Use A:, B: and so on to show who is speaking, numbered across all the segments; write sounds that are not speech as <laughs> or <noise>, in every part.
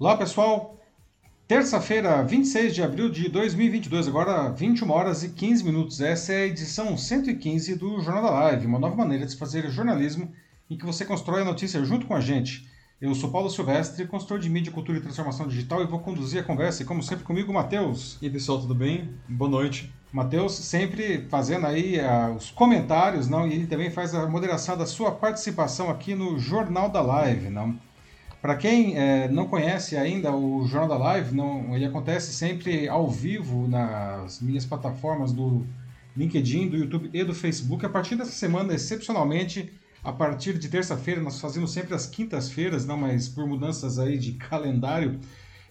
A: Olá pessoal, terça-feira, 26 de abril de 2022, agora 21 horas e 15 minutos. Essa é a edição 115 do Jornal da Live, uma nova maneira de se fazer jornalismo em que você constrói a notícia junto com a gente. Eu sou Paulo Silvestre, consultor de mídia, cultura e transformação digital e vou conduzir a conversa. E como sempre comigo, Matheus.
B: E aí pessoal, tudo bem? Boa noite.
A: Matheus sempre fazendo aí uh, os comentários, não? E ele também faz a moderação da sua participação aqui no Jornal da Live, não? Para quem é, não conhece ainda o Jornal da Live, não, ele acontece sempre ao vivo nas minhas plataformas do LinkedIn, do YouTube e do Facebook. A partir dessa semana, excepcionalmente, a partir de terça-feira, nós fazemos sempre as quintas-feiras, não, mas por mudanças aí de calendário,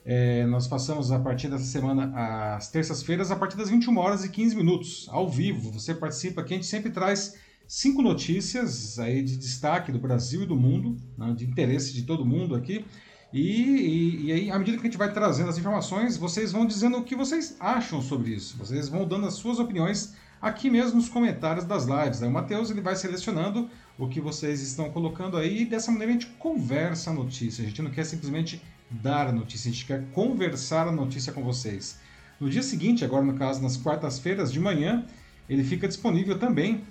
A: é, nós passamos a partir dessa semana às terças-feiras, a partir das 21 horas e 15 minutos, ao vivo. Você participa aqui, a gente sempre traz cinco notícias aí de destaque do Brasil e do mundo, né, de interesse de todo mundo aqui. E, e, e, aí, à medida que a gente vai trazendo as informações, vocês vão dizendo o que vocês acham sobre isso. Vocês vão dando as suas opiniões aqui mesmo nos comentários das lives. Aí o Matheus ele vai selecionando o que vocês estão colocando aí e dessa maneira a gente conversa a notícia. A gente não quer simplesmente dar a notícia, a gente quer conversar a notícia com vocês. No dia seguinte, agora no caso nas quartas-feiras de manhã, ele fica disponível também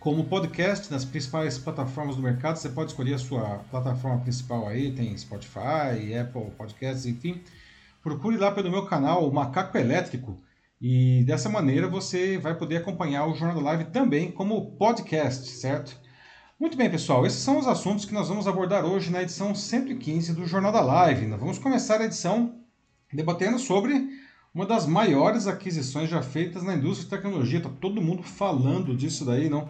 A: como podcast nas principais plataformas do mercado. Você pode escolher a sua plataforma principal aí, tem Spotify, Apple Podcasts, enfim. Procure lá pelo meu canal, o Macaco Elétrico. E dessa maneira você vai poder acompanhar o Jornal da Live também como podcast, certo? Muito bem, pessoal, esses são os assuntos que nós vamos abordar hoje na edição 115 do Jornal da Live. Nós vamos começar a edição debatendo sobre uma das maiores aquisições já feitas na indústria de tecnologia. Está todo mundo falando disso daí, não?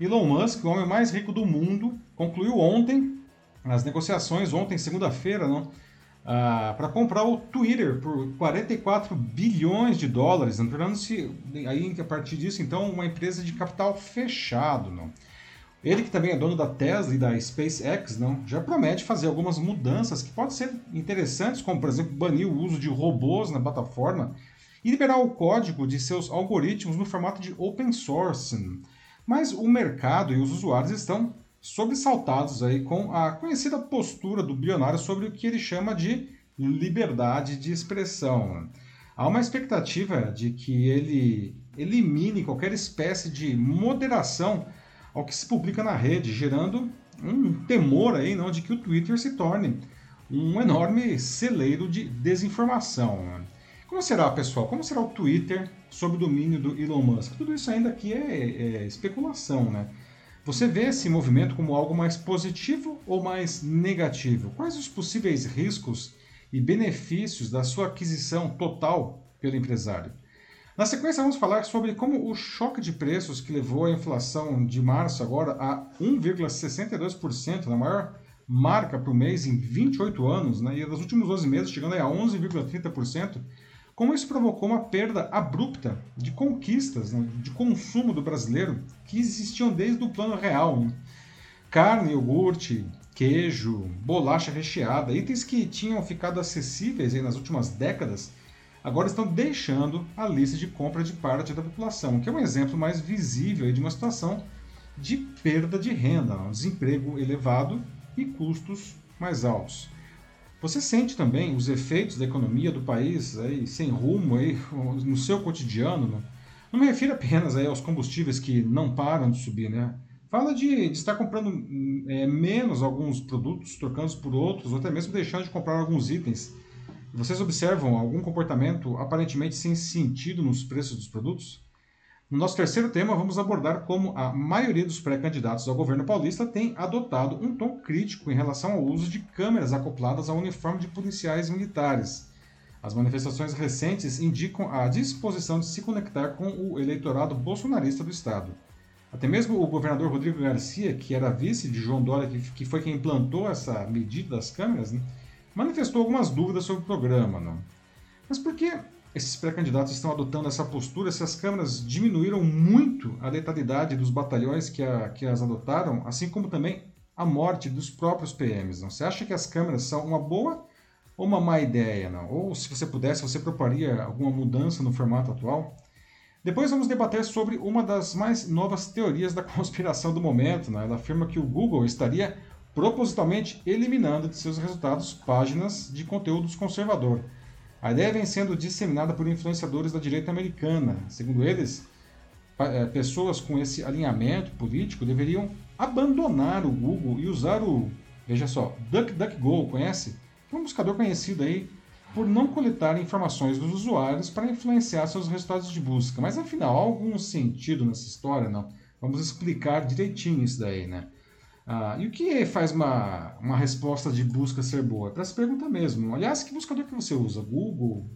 A: Elon Musk, o homem mais rico do mundo, concluiu ontem as negociações, ontem, segunda-feira, não? Ah, para comprar o Twitter por 44 bilhões de dólares, tornando-se aí a partir disso então uma empresa de capital fechado, não? Ele que também é dono da Tesla e da SpaceX, não, já promete fazer algumas mudanças que podem ser interessantes, como por exemplo banir o uso de robôs na plataforma e liberar o código de seus algoritmos no formato de open source. Mas o mercado e os usuários estão sobressaltados aí com a conhecida postura do bilionário sobre o que ele chama de liberdade de expressão. Há uma expectativa de que ele elimine qualquer espécie de moderação ao que se publica na rede, gerando um temor aí não de que o Twitter se torne um enorme celeiro de desinformação. Como será, pessoal? Como será o Twitter sob domínio do Elon Musk? Tudo isso ainda aqui é, é especulação, né? Você vê esse movimento como algo mais positivo ou mais negativo? Quais os possíveis riscos e benefícios da sua aquisição total pelo empresário? Na sequência, vamos falar sobre como o choque de preços que levou a inflação de março agora a 1,62%, na maior marca para o mês em 28 anos, né, e nos últimos 12 meses chegando a 11,30%, como isso provocou uma perda abrupta de conquistas né, de consumo do brasileiro que existiam desde o plano real. Né? Carne, iogurte, queijo, bolacha recheada, itens que tinham ficado acessíveis nas últimas décadas, agora estão deixando a lista de compra de parte da população, que é um exemplo mais visível de uma situação de perda de renda, um desemprego elevado e custos mais altos. Você sente também os efeitos da economia do país aí, sem rumo aí, <laughs> no seu cotidiano? Né? Não me refiro apenas aí aos combustíveis que não param de subir, né? Fala de, de estar comprando é, menos alguns produtos, trocando por outros, ou até mesmo deixando de comprar alguns itens. Vocês observam algum comportamento aparentemente sem sentido nos preços dos produtos? No nosso terceiro tema, vamos abordar como a maioria dos pré-candidatos ao governo paulista tem adotado um tom crítico em relação ao uso de câmeras acopladas ao uniforme de policiais militares. As manifestações recentes indicam a disposição de se conectar com o eleitorado bolsonarista do Estado. Até mesmo o governador Rodrigo Garcia, que era vice de João Dória, que foi quem implantou essa medida das câmeras, né, manifestou algumas dúvidas sobre o programa. Não? Mas por que esses pré-candidatos estão adotando essa postura se as câmeras diminuíram muito a letalidade dos batalhões que, a, que as adotaram, assim como também a morte dos próprios PMs. Não? Você acha que as câmeras são uma boa ou uma má ideia? Não? Ou se você pudesse, você proporia alguma mudança no formato atual? Depois vamos debater sobre uma das mais novas teorias da <laughs> conspiração do momento. Né? Ela afirma que o Google estaria propositalmente eliminando de seus resultados páginas de conteúdos conservador. A ideia vem sendo disseminada por influenciadores da direita americana. Segundo eles, eh, pessoas com esse alinhamento político deveriam abandonar o Google e usar o, veja só, DuckDuckGo, conhece? É um buscador conhecido aí por não coletar informações dos usuários para influenciar seus resultados de busca. Mas afinal, há algum sentido nessa história? Não. Vamos explicar direitinho isso daí, né? Ah, e o que faz uma, uma resposta de busca ser boa? É para se perguntar mesmo. Aliás, que buscador que você usa? Google?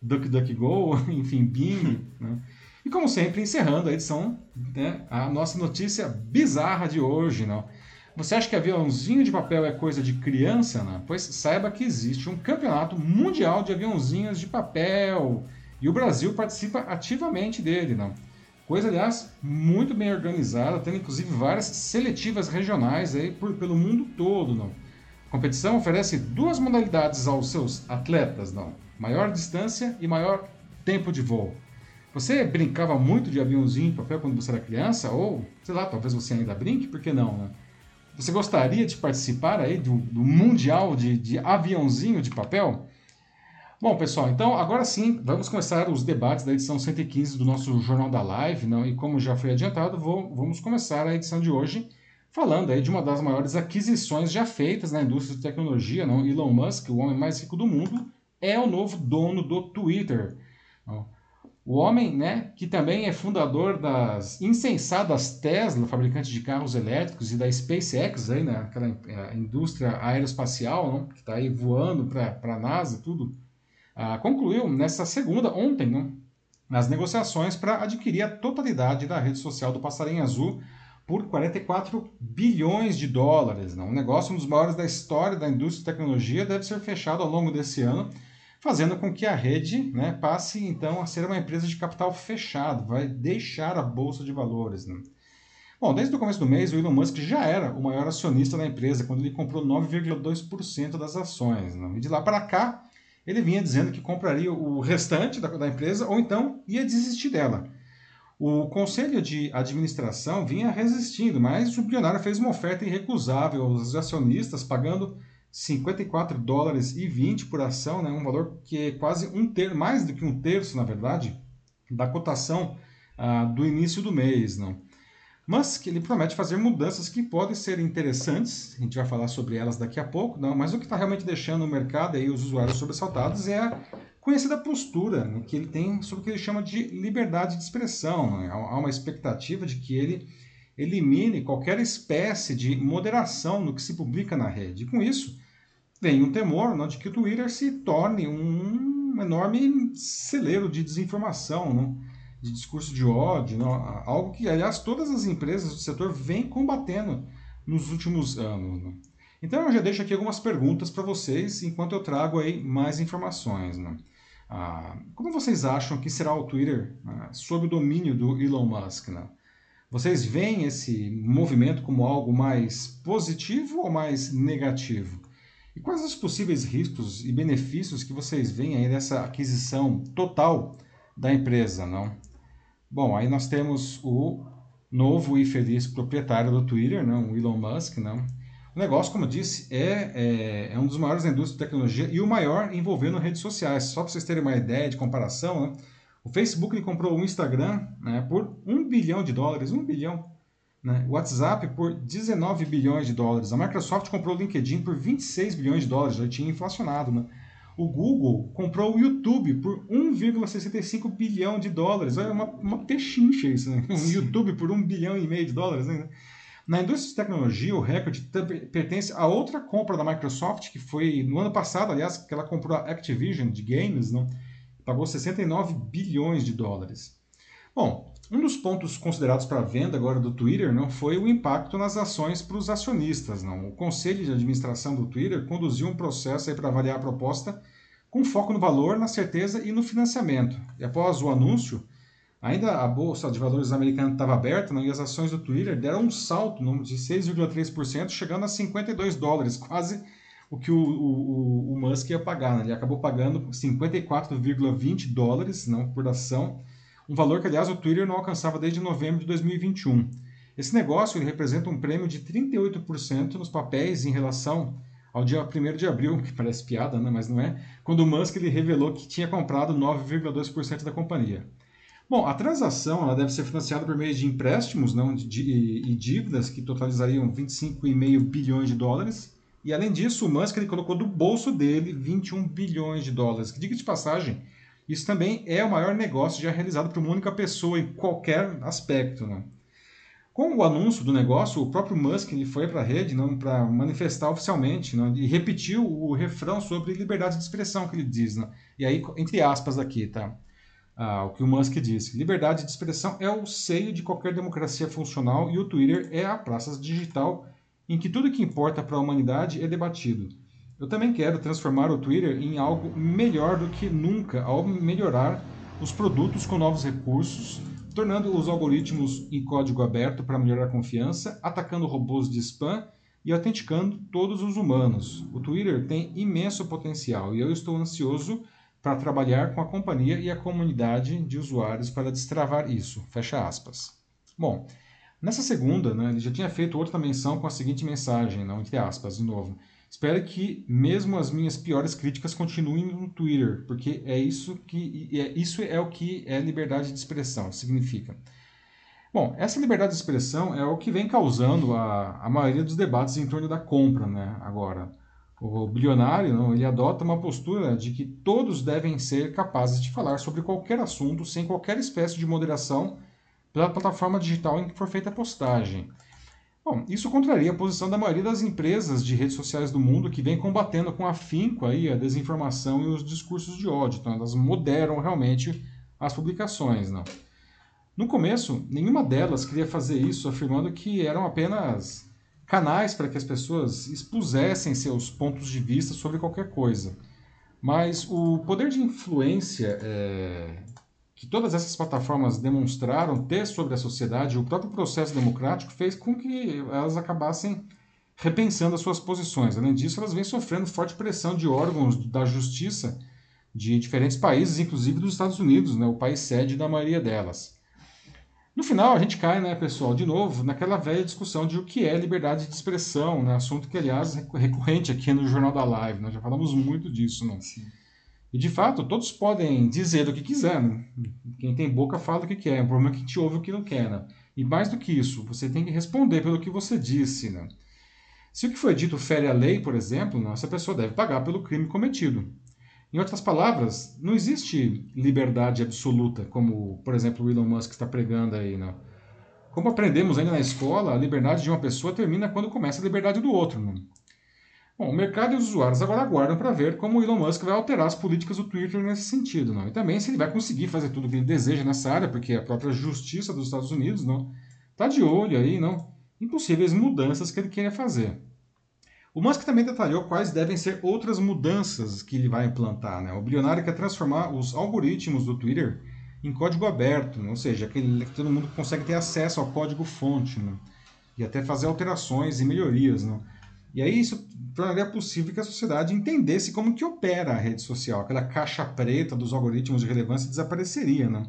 A: DuckDuckGo? <laughs> Enfim, Bing? Né? E como sempre, encerrando a edição, né, a nossa notícia bizarra de hoje. Não? Você acha que aviãozinho de papel é coisa de criança? Não? Pois saiba que existe um campeonato mundial de aviãozinhos de papel. E o Brasil participa ativamente dele. Não? Coisa, aliás, muito bem organizada, tendo inclusive várias seletivas regionais aí por, pelo mundo todo. Não? A competição oferece duas modalidades aos seus atletas, não? maior distância e maior tempo de voo. Você brincava muito de aviãozinho de papel quando você era criança? Ou, sei lá, talvez você ainda brinque, por que não, né? Você gostaria de participar aí do, do Mundial de, de Aviãozinho de Papel? Bom, pessoal, então agora sim, vamos começar os debates da edição 115 do nosso Jornal da Live, não? e como já foi adiantado, vou, vamos começar a edição de hoje falando aí de uma das maiores aquisições já feitas na indústria de tecnologia, não? Elon Musk, o homem mais rico do mundo, é o novo dono do Twitter. Não? O homem, né, que também é fundador das insensadas Tesla, fabricante de carros elétricos, e da SpaceX, aí, né, aquela é, indústria aeroespacial, não? que está aí voando para a NASA, tudo ah, concluiu nessa segunda, ontem, né, nas negociações para adquirir a totalidade da rede social do Passarinho Azul por 44 bilhões de dólares. Né? Um negócio um dos maiores da história da indústria de tecnologia deve ser fechado ao longo desse ano, fazendo com que a rede né, passe então a ser uma empresa de capital fechado, vai deixar a bolsa de valores. Né? Bom, desde o começo do mês, o Elon Musk já era o maior acionista da empresa, quando ele comprou 9,2% das ações. Né? E de lá para cá, ele vinha dizendo que compraria o restante da, da empresa ou então ia desistir dela. O conselho de administração vinha resistindo, mas o bilionário fez uma oferta irrecusável aos acionistas, pagando 54 dólares e 20 por ação, né? um valor que é quase um terço, mais do que um terço, na verdade, da cotação ah, do início do mês. Não? Musk ele promete fazer mudanças que podem ser interessantes, a gente vai falar sobre elas daqui a pouco, não, mas o que está realmente deixando o mercado e os usuários sobressaltados é a conhecida postura né, que ele tem sobre o que ele chama de liberdade de expressão. Né? Há uma expectativa de que ele elimine qualquer espécie de moderação no que se publica na rede. E com isso, vem um temor não, de que o Twitter se torne um enorme celeiro de desinformação. Não? De discurso de ódio, não, algo que, aliás, todas as empresas do setor vêm combatendo nos últimos anos. Né? Então eu já deixo aqui algumas perguntas para vocês enquanto eu trago aí mais informações. Né? Ah, como vocês acham que será o Twitter né, sob o domínio do Elon Musk? Né? Vocês veem esse movimento como algo mais positivo ou mais negativo? E quais os possíveis riscos e benefícios que vocês veem aí dessa aquisição total da empresa, não? Bom, aí nós temos o novo e feliz proprietário do Twitter, né, o Elon Musk. Né? O negócio, como eu disse, é, é, é, um dos maiores da indústria de tecnologia e o maior envolvendo redes sociais. Só para vocês terem uma ideia de comparação, né? o Facebook comprou o Instagram né, por 1 bilhão de dólares, 1 bilhão. Né? O WhatsApp por 19 bilhões de dólares. A Microsoft comprou o LinkedIn por 26 bilhões de dólares, já tinha inflacionado. Né? O Google comprou o YouTube por 1,65 bilhão de dólares. Olha, uma, uma pechincha isso, né? Um YouTube por 1 bilhão e meio de dólares. Né? Na indústria de tecnologia, o recorde pertence a outra compra da Microsoft, que foi no ano passado, aliás, que ela comprou a Activision de games, né? pagou 69 bilhões de dólares. Bom, um dos pontos considerados para a venda agora do Twitter não foi o impacto nas ações para os acionistas. Não. O conselho de administração do Twitter conduziu um processo para avaliar a proposta com foco no valor, na certeza e no financiamento. E após o anúncio, ainda a bolsa de valores americana estava aberta não, e as ações do Twitter deram um salto de 6,3%, chegando a 52 dólares, quase o que o, o, o Musk ia pagar. Né? Ele acabou pagando 54,20 dólares não, por ação um valor que, aliás, o Twitter não alcançava desde novembro de 2021. Esse negócio representa um prêmio de 38% nos papéis em relação ao dia 1 de abril, que parece piada, né? mas não é, quando o Musk ele revelou que tinha comprado 9,2% da companhia. Bom, a transação ela deve ser financiada por meio de empréstimos não, de, e dívidas que totalizariam 25,5 bilhões de dólares. E além disso, o Musk ele colocou do bolso dele 21 bilhões de dólares. Diga de passagem, isso também é o maior negócio já realizado por uma única pessoa em qualquer aspecto. Não? Com o anúncio do negócio, o próprio Musk ele foi para a rede para manifestar oficialmente não, e repetiu o refrão sobre liberdade de expressão que ele diz. Não? E aí, entre aspas aqui, tá? Ah, o que o Musk disse. Liberdade de expressão é o seio de qualquer democracia funcional e o Twitter é a praça digital em que tudo que importa para a humanidade é debatido. Eu também quero transformar o Twitter em algo melhor do que nunca ao melhorar os produtos com novos recursos, tornando os algoritmos em código aberto para melhorar a confiança, atacando robôs de spam e autenticando todos os humanos. O Twitter tem imenso potencial e eu estou ansioso para trabalhar com a companhia e a comunidade de usuários para destravar isso. Fecha aspas. Bom, nessa segunda, né, ele já tinha feito outra menção com a seguinte mensagem, não entre aspas, de novo. Espero que mesmo as minhas piores críticas continuem no Twitter, porque é isso que é, isso é o que é liberdade de expressão, significa. Bom, essa liberdade de expressão é o que vem causando a, a maioria dos debates em torno da compra, né, agora. O bilionário ele adota uma postura de que todos devem ser capazes de falar sobre qualquer assunto sem qualquer espécie de moderação pela plataforma digital em que for feita a postagem. Bom, isso contraria a posição da maioria das empresas de redes sociais do mundo que vem combatendo com afinco aí a desinformação e os discursos de ódio. Então, elas moderam realmente as publicações. Não? No começo, nenhuma delas queria fazer isso, afirmando que eram apenas canais para que as pessoas expusessem seus pontos de vista sobre qualquer coisa. Mas o poder de influência é, que todas essas plataformas demonstraram ter sobre a sociedade, o próprio processo democrático fez com que elas acabassem repensando as suas posições. Além disso, elas vêm sofrendo forte pressão de órgãos da justiça de diferentes países, inclusive dos Estados Unidos, né, o país sede da maioria delas. No final, a gente cai, né, pessoal, de novo, naquela velha discussão de o que é liberdade de expressão, né, assunto que, aliás, é recorrente aqui no Jornal da Live, nós já falamos muito disso, né? Sim. E, de fato, todos podem dizer o que quiser, né? Quem tem boca fala o que quer, o problema é que te ouve o que não quer, né? E mais do que isso, você tem que responder pelo que você disse, né? Se o que foi dito fere a lei, por exemplo, né, essa pessoa deve pagar pelo crime cometido. Em outras palavras, não existe liberdade absoluta, como, por exemplo, o Elon Musk está pregando aí. Né? Como aprendemos ainda na escola, a liberdade de uma pessoa termina quando começa a liberdade do outro. Né? Bom, o mercado e os usuários agora aguardam para ver como o Elon Musk vai alterar as políticas do Twitter nesse sentido. Não? E também se ele vai conseguir fazer tudo o que ele deseja nessa área, porque a própria justiça dos Estados Unidos está de olho aí não, em possíveis mudanças que ele queira fazer. O Musk também detalhou quais devem ser outras mudanças que ele vai implantar. Né? O bilionário quer transformar os algoritmos do Twitter em código aberto, ou seja, que todo mundo consegue ter acesso ao código-fonte né? e até fazer alterações e melhorias. Né? E aí isso tornaria possível que a sociedade entendesse como que opera a rede social. Aquela caixa preta dos algoritmos de relevância desapareceria. Né?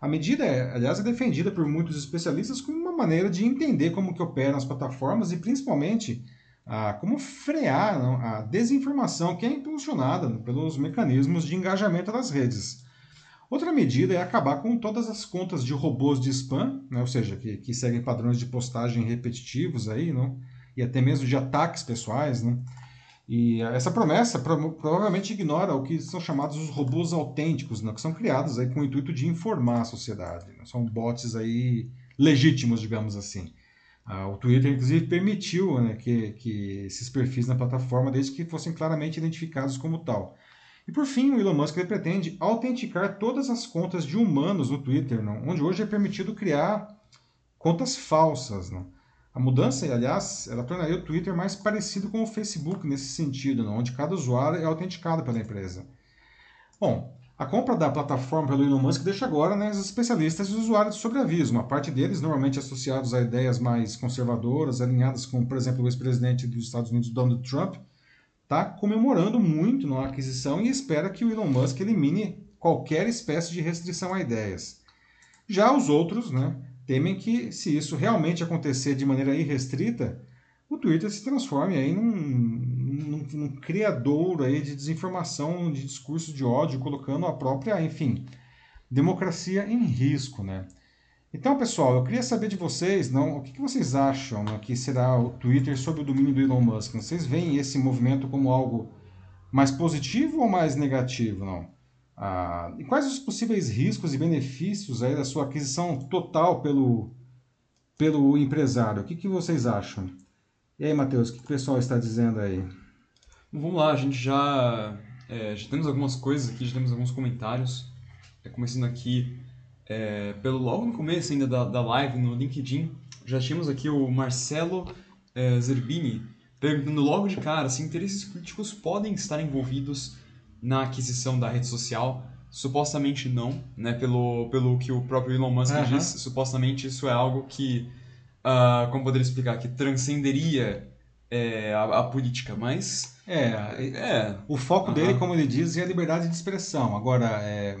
A: A medida, é, aliás, é defendida por muitos especialistas como uma maneira de entender como que operam as plataformas e principalmente a como frear a desinformação que é impulsionada pelos mecanismos de engajamento das redes. Outra medida é acabar com todas as contas de robôs de spam, né, ou seja, que, que seguem padrões de postagem repetitivos aí, não, e até mesmo de ataques pessoais. Né, e essa promessa pro, provavelmente ignora o que são chamados os robôs autênticos, né, que são criados aí com o intuito de informar a sociedade. Né, são bots aí legítimos, digamos assim. Ah, o Twitter, inclusive, permitiu né, que, que esses perfis na plataforma, desde que fossem claramente identificados como tal. E por fim, o Elon Musk pretende autenticar todas as contas de humanos no Twitter, não? onde hoje é permitido criar contas falsas. Não? A mudança, aliás, ela tornaria o Twitter mais parecido com o Facebook nesse sentido, onde cada usuário é autenticado pela empresa. Bom, a compra da plataforma pelo Elon Musk deixa agora né, os especialistas e os usuários sobre aviso. Uma parte deles, normalmente associados a ideias mais conservadoras, alinhadas com, por exemplo, o ex-presidente dos Estados Unidos, Donald Trump, está comemorando muito na aquisição e espera que o Elon Musk elimine qualquer espécie de restrição a ideias. Já os outros, né, temem que, se isso realmente acontecer de maneira irrestrita, o Twitter se transforme aí num, num, num criador aí de desinformação, de discurso de ódio, colocando a própria, enfim, democracia em risco, né? Então, pessoal, eu queria saber de vocês, não, o que, que vocês acham né, que será o Twitter sob o domínio do Elon Musk? Vocês veem esse movimento como algo mais positivo ou mais negativo, não? Ah, e quais os possíveis riscos e benefícios aí da sua aquisição total pelo, pelo empresário? O que, que vocês acham? E aí, Matheus, o que, que o pessoal está dizendo aí?
B: Bom, vamos lá, a gente já, é, já temos algumas coisas aqui, já temos alguns comentários. É, começando aqui é, pelo logo no começo ainda da, da live no LinkedIn, já tínhamos aqui o Marcelo é, Zerbini perguntando logo de cara se interesses políticos podem estar envolvidos na aquisição da rede social. Supostamente não, né? Pelo, pelo que o próprio Elon Musk uhum. diz, supostamente isso é algo que, uh, como poderia explicar, que transcenderia é, a, a, política, mas...
A: É, é o foco uhum. dele, como ele diz, é a liberdade de expressão. Agora, é,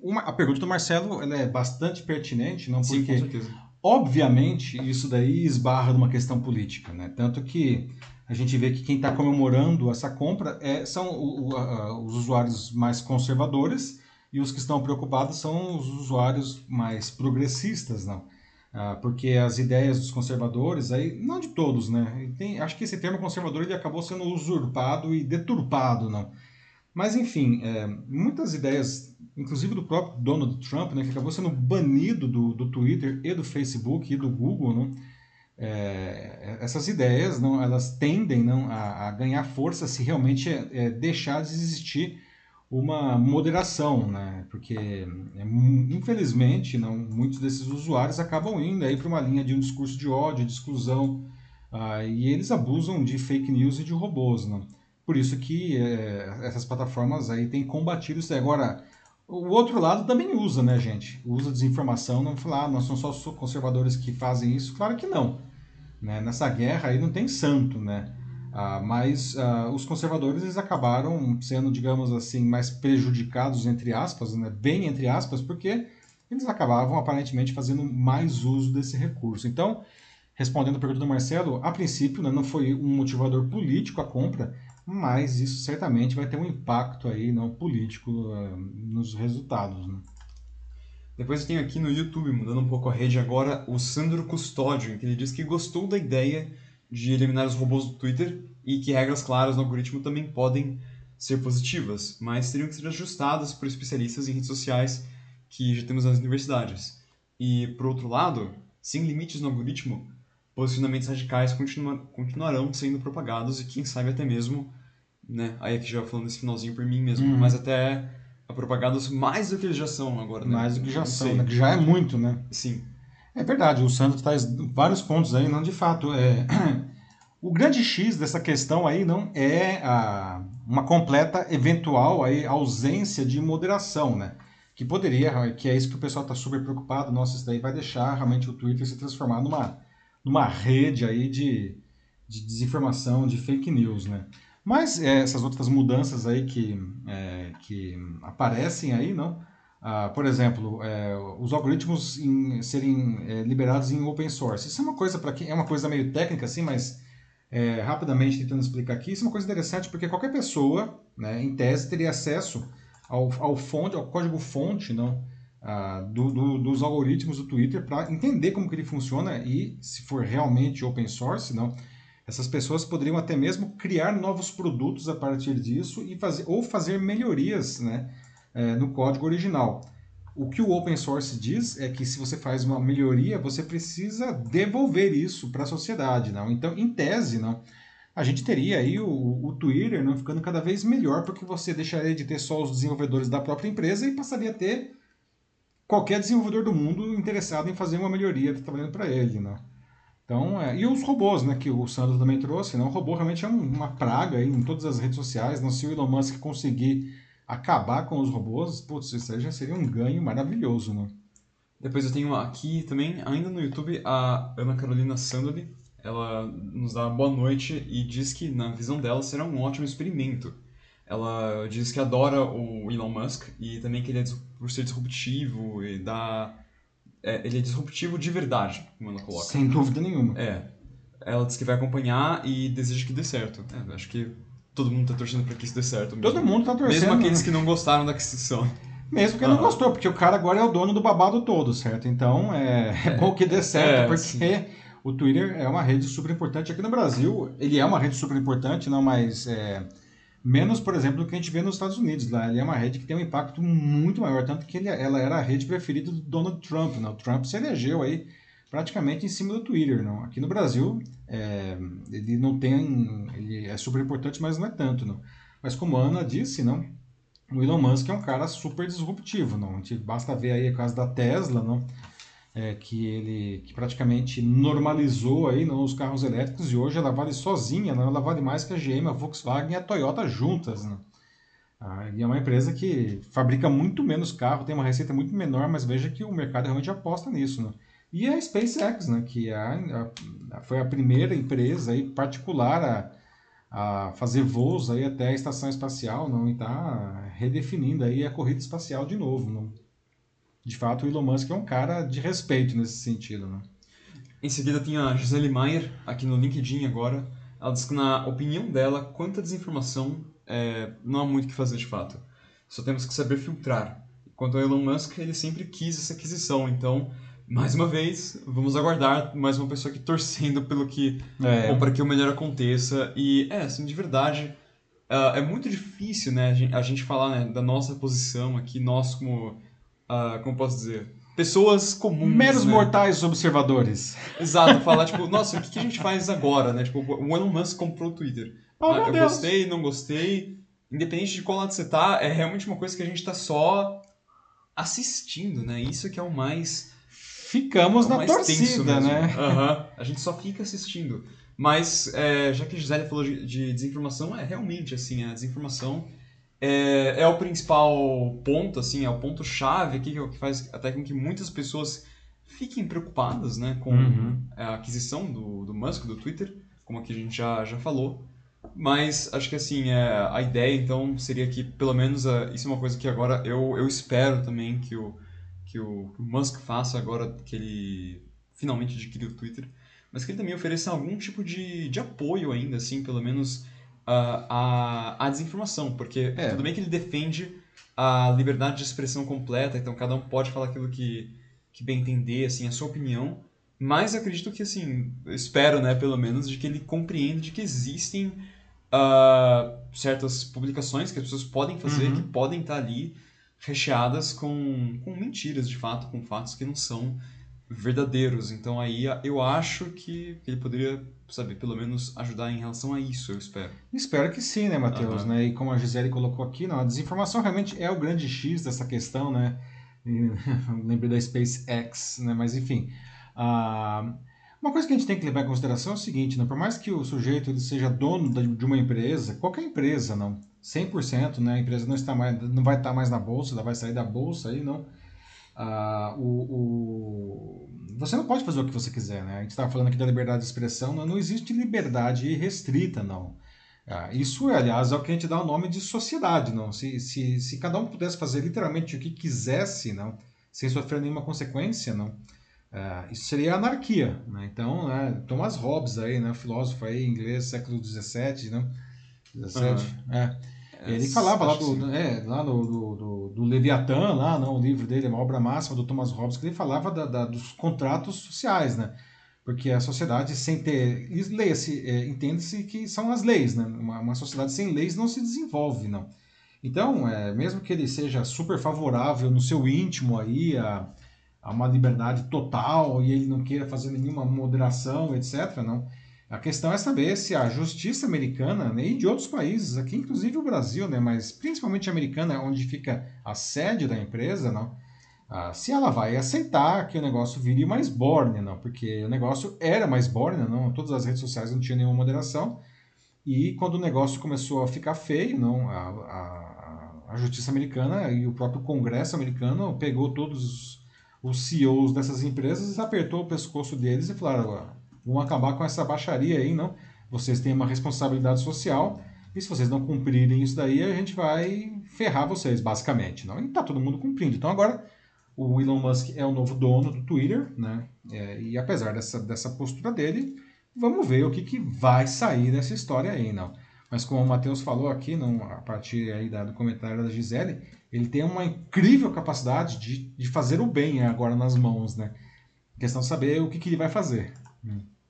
A: uma, a pergunta do Marcelo é bastante pertinente, não porque... Sim, com certeza. Obviamente, isso daí esbarra numa questão política, né? Tanto que a gente vê que quem está comemorando essa compra é, são o, o, a, os usuários mais conservadores e os que estão preocupados são os usuários mais progressistas, não? Ah, porque as ideias dos conservadores, aí não de todos, né? Tem, acho que esse termo conservador ele acabou sendo usurpado e deturpado, não? Mas enfim, é, muitas ideias, inclusive do próprio Donald Trump, né, que acabou sendo banido do, do Twitter e do Facebook e do Google, não? é, essas ideias não, elas tendem não, a, a ganhar força se realmente é, é, deixar de existir uma moderação, né? porque é, infelizmente não, muitos desses usuários acabam indo aí para uma linha de um discurso de ódio, de exclusão, ah, e eles abusam de fake news e de robôs. Não? Por isso que é, essas plataformas aí têm combatido isso. Agora, o outro lado também usa, né, gente? Usa desinformação, não falar, ah, nós somos só conservadores que fazem isso. Claro que não. Né? Nessa guerra aí não tem santo, né? Ah, mas ah, os conservadores eles acabaram sendo, digamos assim, mais prejudicados, entre aspas, né? bem entre aspas, porque eles acabavam aparentemente fazendo mais uso desse recurso. Então, respondendo a pergunta do Marcelo, a princípio né, não foi um motivador político a compra, mas isso certamente vai ter um impacto aí não político uh, nos resultados. Né?
B: Depois eu tenho aqui no YouTube, mudando um pouco a rede agora, o Sandro Custódio, que ele diz que gostou da ideia de eliminar os robôs do Twitter e que regras claras no algoritmo também podem ser positivas, mas teriam que ser ajustadas por especialistas em redes sociais que já temos nas universidades. E, por outro lado, sem limites no algoritmo, posicionamentos radicais continua, continuarão sendo propagados e quem sabe até mesmo, né, aí aqui já falando esse finalzinho por mim mesmo, uhum. mas até propagados mais do que eles já são agora. Né?
A: Mais do que já são, né? que já é muito, né?
B: Sim.
A: É verdade, o Sandro traz vários pontos aí, não de fato. É... <clears throat> O grande X dessa questão aí não é a, uma completa eventual aí, ausência de moderação, né? Que poderia, que é isso que o pessoal está super preocupado, nossa, isso daí vai deixar realmente o Twitter se transformar numa numa rede aí de, de desinformação, de fake news, né? Mas é, essas outras mudanças aí que, é, que aparecem aí, não? Ah, por exemplo, é, os algoritmos em, serem é, liberados em open source. Isso é uma coisa para quem é uma coisa meio técnica assim, mas é, rapidamente tentando explicar aqui, isso é uma coisa interessante porque qualquer pessoa, né, em tese, teria acesso ao, ao fonte, ao código fonte, não? Uh, do, do, dos algoritmos do Twitter para entender como que ele funciona e se for realmente open source, não, essas pessoas poderiam até mesmo criar novos produtos a partir disso e fazer, ou fazer melhorias né, é, no código original. O que o open source diz é que se você faz uma melhoria, você precisa devolver isso para a sociedade. Não? Então, em tese, não, a gente teria aí o, o Twitter não, ficando cada vez melhor, porque você deixaria de ter só os desenvolvedores da própria empresa e passaria a ter qualquer desenvolvedor do mundo interessado em fazer uma melhoria trabalhando para ele, né? Então, é, e os robôs, né, que o Sandro também trouxe, né? O robô realmente é um, uma praga aí em todas as redes sociais, né? Se o Elon Musk conseguir acabar com os robôs, putz, isso aí já seria um ganho maravilhoso, né?
B: Depois eu tenho aqui também, ainda no YouTube, a Ana Carolina Sandoli. Ela nos dá boa noite e diz que, na visão dela, será um ótimo experimento ela diz que adora o Elon Musk e também que ele é por ser disruptivo e dá é, ele é disruptivo de verdade, como ela coloca.
A: Sem dúvida nenhuma.
B: É. Ela diz que vai acompanhar e deseja que dê certo. É, acho que todo mundo tá torcendo para que isso dê certo. Mesmo.
A: Todo mundo tá torcendo.
B: Mesmo aqueles né? que não gostaram da aquisição.
A: Mesmo que não gostou, porque o cara agora é o dono do babado todo, certo? Então é, <laughs> é bom que dê certo, é, porque sim. o Twitter é uma rede super importante aqui no Brasil. Ele é uma rede super importante, não, mas é, menos, por exemplo, do que a gente vê nos Estados Unidos. Lá ele é uma rede que tem um impacto muito maior, tanto que ele, ela era a rede preferida do Donald Trump. Né? O Trump se elegeu aí praticamente em cima do Twitter. Não? Aqui no Brasil é, ele não tem, ele é super importante, mas não é tanto. Não? Mas como a Ana disse, não o Elon Musk é um cara super disruptivo, não? A gente basta ver aí a caso da Tesla, não? É, que ele que praticamente normalizou aí não, os carros elétricos e hoje ela vale sozinha, não? ela vale mais que a GM, a Volkswagen e a Toyota juntas. Não? Ah, e é uma empresa que fabrica muito menos carro, tem uma receita muito menor, mas veja que o mercado realmente aposta nisso. Não? E a SpaceX, né, que é a, a, foi a primeira empresa aí particular a a fazer voos aí até a estação espacial, não, e está redefinindo aí a corrida espacial de novo, não. De fato, o Elon Musk é um cara de respeito nesse sentido, né?
B: Em seguida tinha a Gisele Maier, aqui no LinkedIn agora. Ela diz que, na opinião dela, quanta desinformação é, não há muito o que fazer de fato. Só temos que saber filtrar. Quanto ao Elon Musk, ele sempre quis essa aquisição, então mais uma vez, vamos aguardar mais uma pessoa aqui torcendo pelo que. É. ou para que o melhor aconteça. E, é, assim, de verdade, uh, é muito difícil, né, a gente, a gente falar né, da nossa posição aqui, nós como. Uh, como posso dizer? Pessoas comuns.
A: Meros
B: né?
A: mortais observadores.
B: Exato, falar, tipo, nossa, o que, que, a gente faz agora, né? Tipo, o Elon Musk comprou o Twitter.
A: Oh, ah,
B: eu
A: Deus.
B: gostei, não gostei. Independente de qual lado você tá, é realmente uma coisa que a gente tá só assistindo, né? Isso que é o mais
A: ficamos é na torcida, né?
B: Uhum. A gente só fica assistindo. Mas, é, já que a Gisele falou de, de, desinformação, é realmente assim, a desinformação é, é o principal ponto, assim, é o ponto-chave aqui que faz até com que muitas pessoas fiquem preocupadas né, com uhum. a aquisição do, do Musk, do Twitter, como aqui a gente já, já falou. Mas acho que assim, é, a ideia então seria que, pelo menos, isso é uma coisa que agora eu, eu espero também que o, que o, Musk faça agora que ele finalmente adquiriu o Twitter, mas que ele também ofereça algum tipo de, de apoio ainda, assim, pelo menos a, a, desinformação, porque é. tudo bem que ele defende a liberdade de expressão completa, então cada um pode falar aquilo que, que bem entender, assim, a sua opinião, mas acredito que, assim, espero, né, pelo menos, de que ele compreenda de que existem uh, certas publicações que as pessoas podem fazer, uhum. que podem estar ali, recheadas com, com mentiras, de fato, com fatos que não são verdadeiros. Então aí eu acho que ele poderia, sabe, pelo menos ajudar em relação a isso, eu espero.
A: Espero que sim, né, Matheus? Uhum. Né? E como a Gisele colocou aqui, não, a desinformação realmente é o grande X dessa questão, né? <laughs> Lembrei da SpaceX, né? Mas enfim. Uh, uma coisa que a gente tem que levar em consideração é o seguinte, né? Por mais que o sujeito ele seja dono de uma empresa, qualquer empresa, não, 100%, né? A empresa não está mais, não vai estar mais na bolsa, ela vai sair da bolsa aí, não. Ah, o, o, você não pode fazer o que você quiser, né? A gente estava falando aqui da liberdade de expressão, não, não existe liberdade restrita, não. Ah, isso, aliás, é o que a gente dá o nome de sociedade, não. Se, se, se cada um pudesse fazer literalmente o que quisesse, não, sem sofrer nenhuma consequência, não. Ah, isso seria anarquia, né? Então, né, Thomas Hobbes aí, né, filósofo aí inglês século XVII, não 17. Uhum. É. Ele falava lá, do, é, lá no, do, do, do, Leviatã, lá, não, o livro dele, uma obra máxima do Thomas Hobbes, que ele falava da, da, dos contratos sociais, né? Porque a sociedade sem ter. Leia-se, é, entende-se que são as leis, né? Uma, uma sociedade sem leis não se desenvolve, não. Então, é, mesmo que ele seja super favorável no seu íntimo aí a, a uma liberdade total e ele não queira fazer nenhuma moderação, etc., não a questão é saber se a justiça americana né, e de outros países, aqui inclusive o Brasil, né, mas principalmente a americana, onde fica a sede da empresa, não, ah, se ela vai aceitar que o negócio vire mais borne, não, porque o negócio era mais borne, não, todas as redes sociais não tinham nenhuma moderação, e quando o negócio começou a ficar feio, não, a, a, a justiça americana e o próprio Congresso americano pegou todos os, os CEOs dessas empresas, apertou o pescoço deles e falaram vão acabar com essa baixaria aí, não? Vocês têm uma responsabilidade social e se vocês não cumprirem isso daí, a gente vai ferrar vocês, basicamente, não? E tá todo mundo cumprindo. Então agora o Elon Musk é o novo dono do Twitter, né? É, e apesar dessa, dessa postura dele, vamos ver o que, que vai sair dessa história aí, não. Mas como o Matheus falou aqui, não, a partir aí da, do comentário da Gisele, ele tem uma incrível capacidade de, de fazer o bem agora nas mãos, né? questão de saber o que, que ele vai fazer.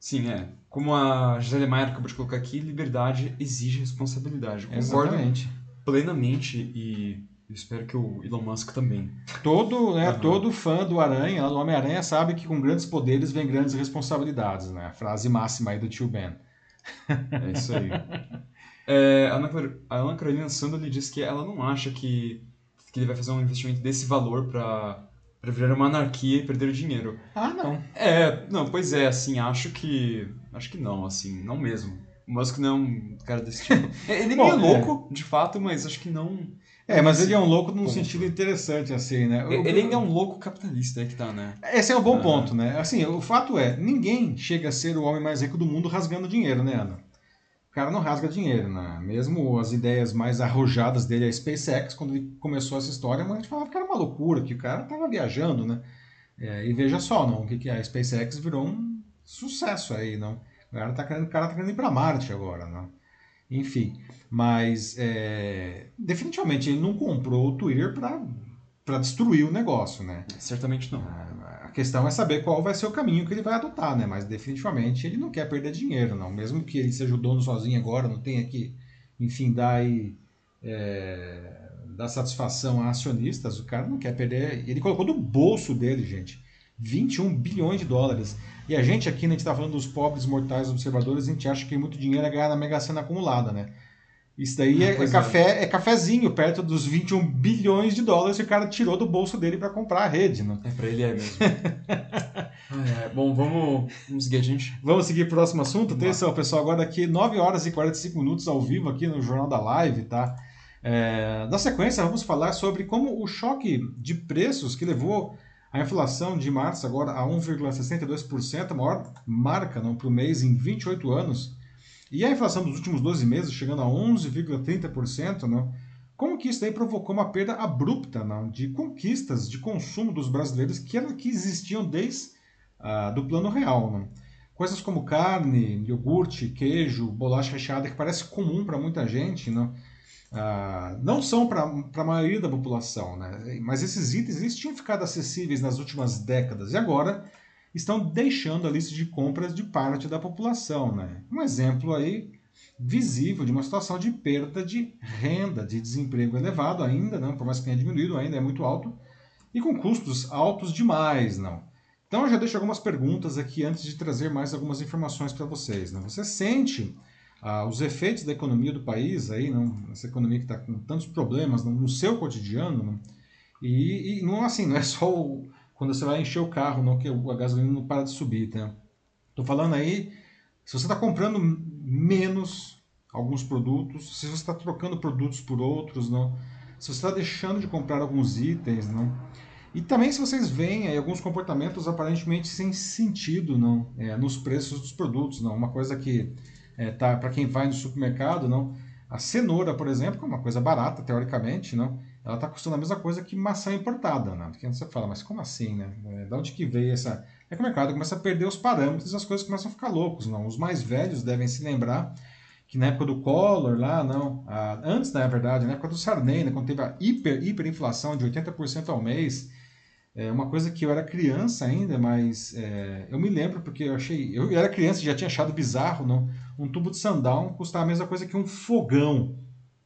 B: Sim, é. Como a Gisele Maier acabou de colocar aqui, liberdade exige responsabilidade. Concordo
A: Exatamente.
B: plenamente e espero que o Elon Musk também.
A: Todo, né,
B: Aham.
A: todo fã do Aranha, do Homem-Aranha, sabe que com grandes poderes vem grandes responsabilidades, né? A frase máxima aí do tio Ben.
B: É isso aí. <laughs> É, a Ana Carolina Sandoli diz que ela não acha que, que ele vai fazer um investimento desse valor para virar uma anarquia e perder dinheiro.
A: Ah, não.
B: É, não, pois é, assim, acho que. Acho que não, assim, não mesmo. O Musk não é um cara desse tipo. <laughs> Ele é meio
A: é.
B: louco, de fato, mas acho que não.
A: É, mas ele é um louco num
B: Ponto.
A: sentido interessante, assim, né? O-
B: Ele ainda é um louco capitalista, é que tá, né?
A: Esse é um bom
B: Ah.
A: ponto, né? Assim, o fato é, ninguém chega a ser o homem mais rico do mundo rasgando dinheiro, né, Ana? O cara não rasga dinheiro, né? Mesmo as ideias mais arrojadas dele, a SpaceX, quando ele começou essa história, a gente falava que era uma loucura, que o cara tava viajando, né? É, e veja só, não, que que? A SpaceX virou um sucesso aí, não? O cara tá querendo, o cara tá querendo ir para Marte agora, não? Enfim, mas é, definitivamente ele não comprou o Twitter para destruir o negócio, né?
B: Certamente não.
A: A questão é saber qual vai ser o caminho que ele vai adotar, né? Mas definitivamente ele não quer perder dinheiro, não. Mesmo que ele seja o dono sozinho agora, não tenha que, enfim, dar aí, é, dar satisfação a acionistas, o cara não quer perder. Ele colocou do bolso dele, gente, 21 bilhões de dólares. E a gente aqui, né, a gente tá falando dos pobres mortais observadores, a gente acha que muito dinheiro é ganhar na Mega Sena acumulada, né? Isso daí é, é
B: Pois é.
A: café, é cafezinho perto dos 21 bilhões de dólares que o cara tirou do bolso dele para comprar a rede, né?
B: É, pra ele é mesmo. Ai, <laughs> ai. Bom, vamos, vamos seguir, gente.
A: Vamos seguir pro próximo assunto? Atenção, pessoal, agora aqui 9 horas e 45 minutos ao vivo aqui no Jornal da Live, tá? É, na sequência, vamos falar sobre como o choque de preços que levou a inflação de março agora a 1,62%, a maior marca para o mês em 28 anos, e a inflação dos últimos 12 meses chegando a 11,30%, não? como que isso daí provocou uma perda abrupta não? de conquistas de consumo dos brasileiros que, era, que existiam desde ah, do plano real. Não? Coisas como carne, iogurte, queijo, bolacha recheada, que parece comum para muita gente, não, ah, não são para a maioria da população. Né? Mas esses itens eles tinham ficado acessíveis nas últimas décadas e agora estão deixando a lista de compras de parte da população. Né? Um exemplo aí visível de uma situação de perda de renda, de desemprego elevado ainda, não, por mais que tenha diminuído, ainda é muito alto, e com custos altos demais, não. Então eu já deixo algumas perguntas aqui antes de trazer mais algumas informações para vocês. Né? Você sente ah, os efeitos da economia do país aí, não? essa economia que está com tantos problemas não? no seu cotidiano, não? E, e não assim, não é só o, quando você vai encher o carro, não que a gasolina não para de subir, tá? Tô falando aí, se você está comprando menos alguns produtos, se você está trocando produtos por outros, não? Se você está deixando de comprar alguns itens, não? E também se vocês veem aí alguns comportamentos aparentemente sem sentido, não, é, nos preços dos produtos, não. Uma coisa que é, tá para quem vai no supermercado, não. A cenoura, por exemplo, que é uma coisa barata teoricamente, não. Ela está custando a mesma coisa que maçã importada, né? Porque você fala, mas como assim, né? É, Da onde que veio essa? É que o mercado começa a perder os parâmetros, e as coisas começam a ficar loucos, não. Os mais velhos devem se lembrar que na época do Collor lá, não, ah, antes na verdade, na época do Sarney, né, quando teve a hiper, hiperinflação de 80% ao mês, é uma coisa que eu era criança ainda, mas é, eu me lembro porque eu achei, eu era criança e já tinha achado bizarro, não, um tubo de sandal custar a mesma coisa que um fogão,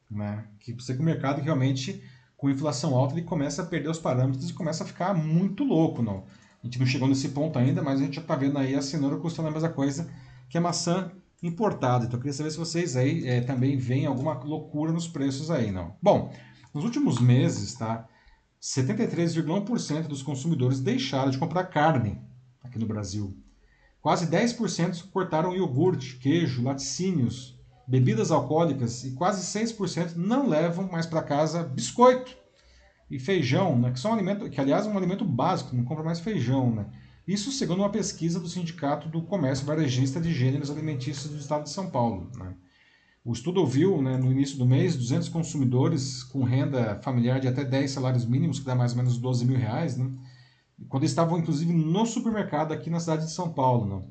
A: né, que você que o mercado realmente com inflação alta ele começa a perder os parâmetros e começa a ficar muito louco, não. A gente não chegou nesse ponto ainda, mas a gente já está vendo aí a cenoura custando a mesma coisa que a maçã importada. Então eu queria saber se vocês aí é, também veem alguma loucura nos preços aí, não. Bom, nos últimos meses, tá? 73,1% dos consumidores deixaram de comprar carne aqui no Brasil. Quase 10% cortaram iogurte, queijo, laticínios, bebidas alcoólicas e quase 6% não levam mais para casa biscoito e feijão, né, que são um alimento, que aliás é um alimento básico, não compra mais feijão, né? Isso segundo uma pesquisa do Sindicato do Comércio Varejista de Gêneros Alimentícios do Estado de São Paulo. Né? O estudo ouviu, né, no início do mês, 200 consumidores com renda familiar de até 10 salários mínimos, que dá mais ou menos 12 mil reais, né, quando estavam inclusive no supermercado aqui na cidade de São Paulo. Não?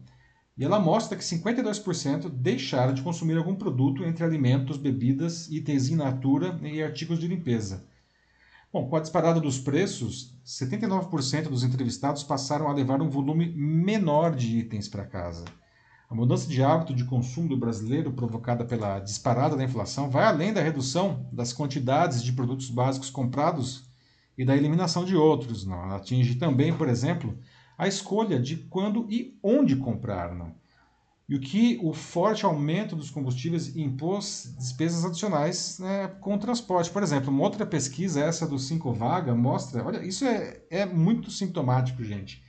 A: E ela mostra que 52% deixaram de consumir algum produto entre alimentos, bebidas, itens in natura e artigos de limpeza. Bom, com a disparada dos preços, 79% dos entrevistados passaram a levar um volume menor de itens para casa. A mudança de hábito de consumo do brasileiro provocada pela disparada da inflação vai além da redução das quantidades de produtos básicos comprados e da eliminação de outros. Não. Ela atinge também, por exemplo, a escolha de quando e onde comprar. Não. E o que o forte aumento dos combustíveis impôs despesas adicionais né, com o transporte. Por exemplo, uma outra pesquisa, essa do 5 Vaga, mostra. Olha, isso é, é muito sintomático, gente.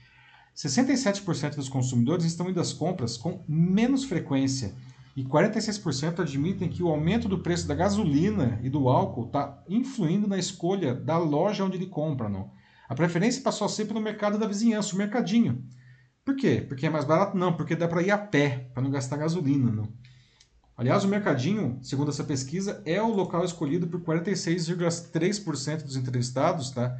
A: 67% dos consumidores estão indo às compras com menos frequência e 46% admitem que o aumento do preço da gasolina e do álcool está influindo na escolha da loja onde ele compra. Não? A preferência passou a ser pelo mercado da vizinhança, o mercadinho. Por quê? Porque é mais barato? Não, porque dá para ir a pé, para não gastar gasolina. Não? Aliás, o mercadinho, segundo essa pesquisa, é o local escolhido por 46,3% dos entrevistados, tá?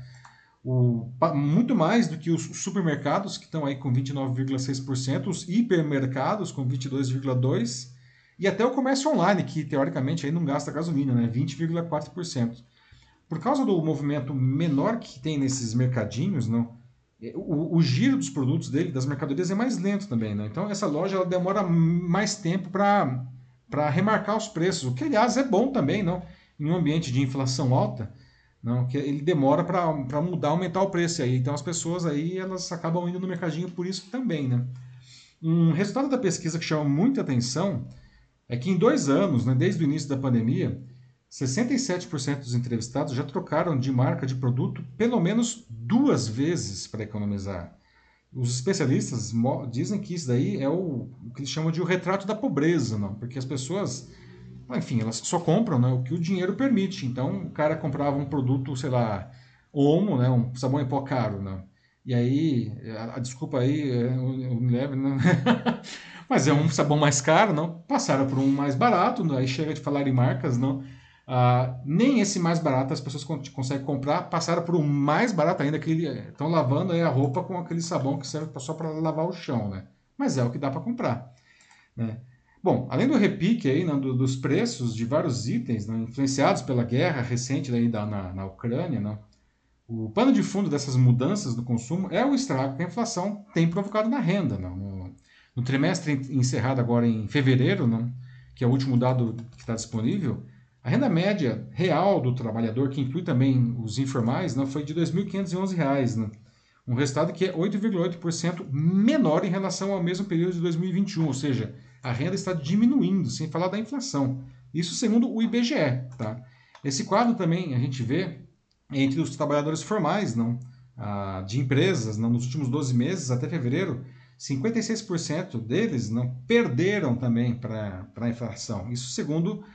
A: o, muito mais do que os supermercados, que estão aí com 29,6%, os hipermercados com 22,2%, e até o comércio online, que teoricamente aí não gasta gasolina, né? 20,4%. Por causa do movimento menor que tem nesses mercadinhos, não, é, o, o, giro dos produtos dele, das mercadorias, é mais lento também. Né? Então, essa loja ela demora mais tempo para remarcar os preços, o que, aliás, é bom também, não? em um ambiente de inflação alta não, que ele demora para mudar, aumentar o preço aí. Então as pessoas aí elas acabam indo no mercadinho por isso também, né? Um resultado da pesquisa que chama muita atenção é que em dois anos, né, desde o início da pandemia, 67% dos entrevistados já trocaram de marca de produto pelo menos duas vezes para economizar. Os especialistas dizem que isso daí é o, o que eles chamam de o retrato da pobreza, não? porque as pessoas enfim, elas só compram né, o que o dinheiro permite. Então, o cara comprava um produto, sei lá, Omo, né, um sabão em pó caro, né? E aí, a, a desculpa aí, é, eu me leve, né? <laughs> mas é um sabão mais caro, não? Passaram por um mais barato, né? aí chega de falar em marcas, não? Ah, nem esse mais barato as pessoas conseguem comprar, passaram por um mais barato ainda, que estão lavando aí a roupa com aquele sabão que serve só para lavar o chão, né? Mas é o que dá para comprar, né? Bom, além do repique aí, né, do, dos preços de vários itens né, influenciados pela guerra recente aí da, na, na Ucrânia, né, o pano de fundo dessas mudanças no consumo é o estrago que a inflação tem provocado na renda. Né, no, no, trimestre encerrado agora em fevereiro, né, que é o último dado que está disponível, a renda média real do trabalhador, que inclui também os informais, né, foi de R$ 2.511, né, um resultado que é 8,8% menor em relação ao mesmo período de 2021, ou seja, a renda está diminuindo, sem falar da inflação. Isso segundo o IBGE. Tá? Esse quadro também a gente vê entre os trabalhadores formais não, ah, de empresas não, nos últimos 12 meses, até fevereiro, 56% deles não perderam também para a inflação. Isso segundo